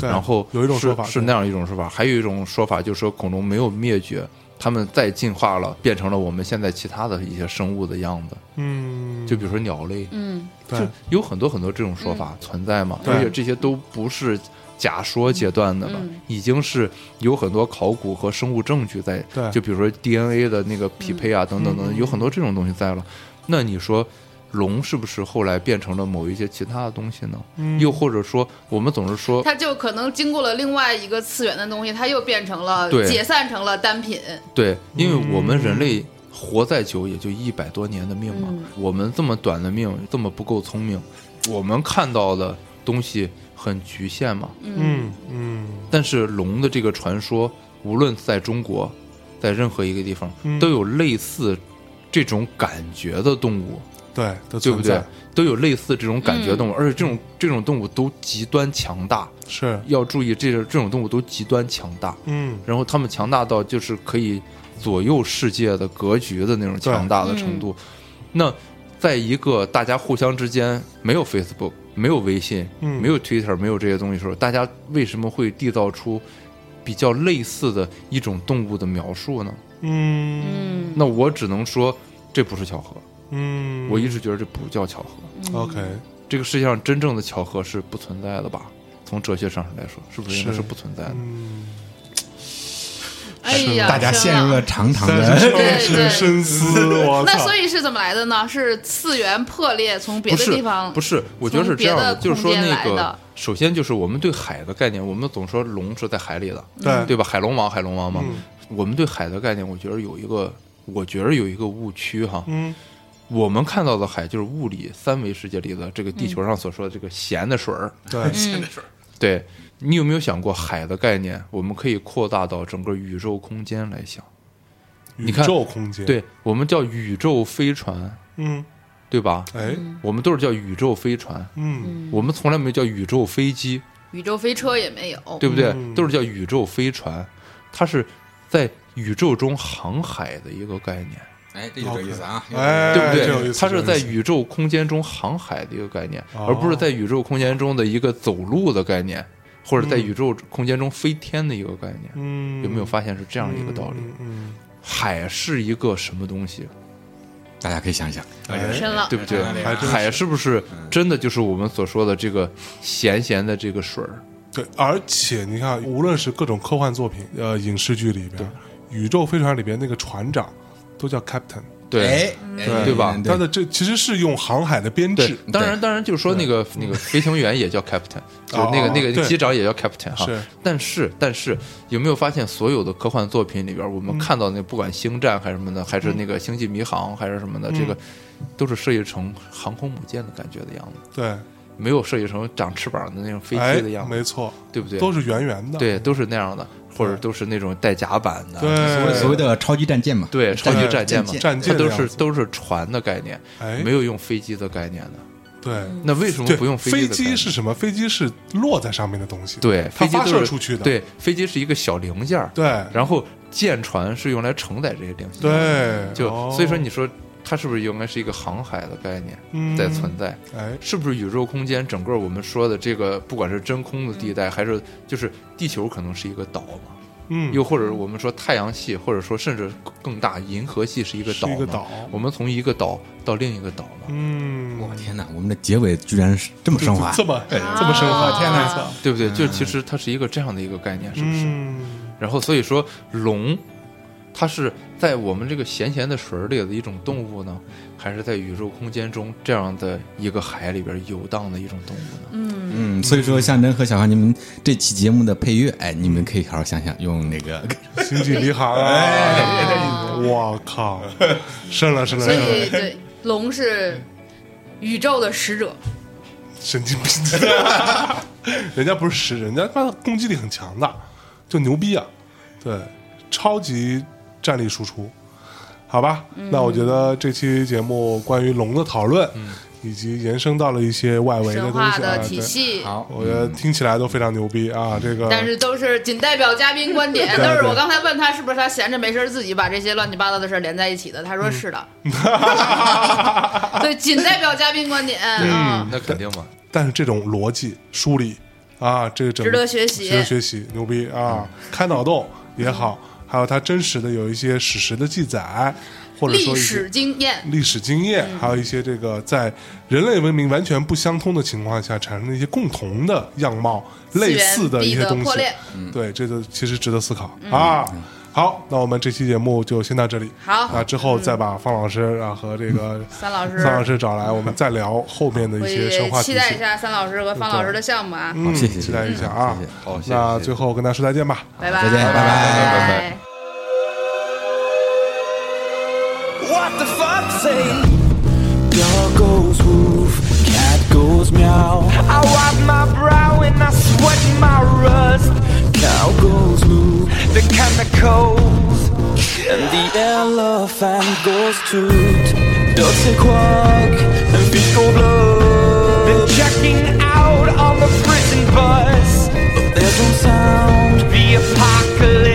的，然后有一种说法是那样一种说法，还有一种说法就是说恐龙没有灭绝，它们再进化了，变成了我们现在其他的一些生物的样子。嗯，就比如说鸟类，嗯，就有很多很多这种说法存在嘛。而且这些都不是假说阶段的了，已经是有很多考古和生物证据在。就比如说 DNA 的那个匹配啊，等等等，有很多这种东西在了。那你说？龙是不是后来变成了某一些其他的东西呢？又或者说，我们总是说，它就可能经过了另外一个次元的东西，它又变成了解散成了单品。对，因为我们人类活再久也就一百多年的命嘛，我们这么短的命，这么不够聪明，我们看到的东西很局限嘛。嗯嗯。但是龙的这个传说，无论在中国，在任何一个地方，都有类似这种感觉的动物。对，对不对？都有类似这种感觉动物，而且这种这种动物都极端强大。是要注意，这这种动物都极端强大。嗯，然后它们强大到就是可以左右世界的格局的那种强大的程度。那在一个大家互相之间没有 Facebook、没有微信、没有 Twitter、没有这些东西的时候，大家为什么会缔造出比较类似的一种动物的描述呢？嗯，那我只能说这不是巧合。嗯，我一直觉得这不叫巧合。OK，这个世界上真正的巧合是不存在的吧？从哲学上来说，是不是应该是不存在的？哎呀，大家陷入了长长的深思。那所以是怎么来的呢？是次元破裂，从别的地方不是？我觉得是这样的，就是说那个，首先就是我们对海的概念，我们总说龙是在海里的，对对吧？海龙王，海龙王嘛。我们对海的概念，我觉得有一个，我觉得有一个误区哈。嗯。我们看到的海就是物理三维世界里的这个地球上所说的这个咸的水儿，对，咸的水儿。对你有没有想过海的概念？我们可以扩大到整个宇宙空间来想。宇宙空间，对我们叫宇宙飞船，嗯，对吧？哎，我们都是叫宇宙飞船，嗯，我们从来没叫宇宙飞机，宇宙飞车也没有，对不对？都是叫宇宙飞船，它是在宇宙中航海的一个概念。哎，这有意思啊，哎，对不对？它是在宇宙空间中航海的一个概念，而不是在宇宙空间中的一个走路的概念，或者在宇宙空间中飞天的一个概念。嗯，有没有发现是这样一个道理？嗯，海是一个什么东西？大家可以想想，深了，对不对？海是不是真的就是我们所说的这个咸咸的这个水儿？对，而且你看，无论是各种科幻作品，呃，影视剧里边，宇宙飞船里边那个船长。都叫 captain，对对对吧？它的这其实是用航海的编制。当然，当然就是说那个那个飞行员也叫 captain，就是那个那个机长也叫 captain 哈。但是但是有没有发现，所有的科幻作品里边，我们看到那不管星战还是什么的，还是那个星际迷航还是什么的，这个都是设计成航空母舰的感觉的样子。对，没有设计成长翅膀的那种飞机的样子，没错，对不对？都是圆圆的，对，都是那样的，或者都是那种带甲板的，对，所谓的超级战舰嘛，对，超级战舰嘛，战舰它都是都是船的概念，哎，没有用飞机的概念的。对，那为什么不用飞机？飞机是什么？飞机是落在上面的东西，对，它发射出去的。对，飞机是一个小零件对，然后舰船是用来承载这些零件对，就所以说你说它是不是应该是一个航海的概念在存在？哎，是不是宇宙空间整个我们说的这个，不管是真空的地带，还是就是地球可能是一个岛嘛？嗯，又或者我们说太阳系，或者说甚至更大银河系是一个岛，一个岛。我们从一个岛到另一个岛嘛。嗯，我天哪，我们的结尾居然是这么升华，这么这么升华，天哪，对不对？就其实它是一个这样的一个概念，是不是？嗯。然后所以说龙，它是在我们这个咸咸的水里的一种动物呢，还是在宇宙空间中这样的一个海里边游荡的一种动物呢？嗯嗯，所以说象征和小航，你们这期节目的配乐，哎，你们可以好好想想，用那个《星际迷航》啊！我靠，是了是了。所以对，龙是宇宙的使者，神经病！人家不是使者，人家他攻击力很强的，就牛逼啊！对，超级战力输出，好吧？那我觉得这期节目关于龙的讨论。以及延伸到了一些外围的东西的体系，好，我觉得听起来都非常牛逼啊！这个，但是都是仅代表嘉宾观点，都是我刚才问他是不是他闲着没事自己把这些乱七八糟的事连在一起的，他说是的，对，仅代表嘉宾观点，嗯，那肯定嘛。但是这种逻辑梳理啊，这个值得学习，值得学习，牛逼啊！开脑洞也好，还有它真实的有一些史实的记载。或者说历史经验，历史经验，还有一些这个在人类文明完全不相通的情况下产生的一些共同的样貌、类似的一些东西，对，这个其实值得思考。啊。好，那我们这期节目就先到这里。好，那之后再把方老师啊和这个三老师、三老师找来，我们再聊后面的一些生化。期待一下三老师和方老师的项目啊！嗯，谢谢，期待一下啊！好，那最后跟大家说再见吧，拜拜，再见，拜拜，拜拜。what the fuck say? Dog goes woof, cat goes meow. Chemicals. And the elephant goes toot. Ducks and quack, and fish go blood. Then checking out on the prison bus. But there's no sound, the apocalypse.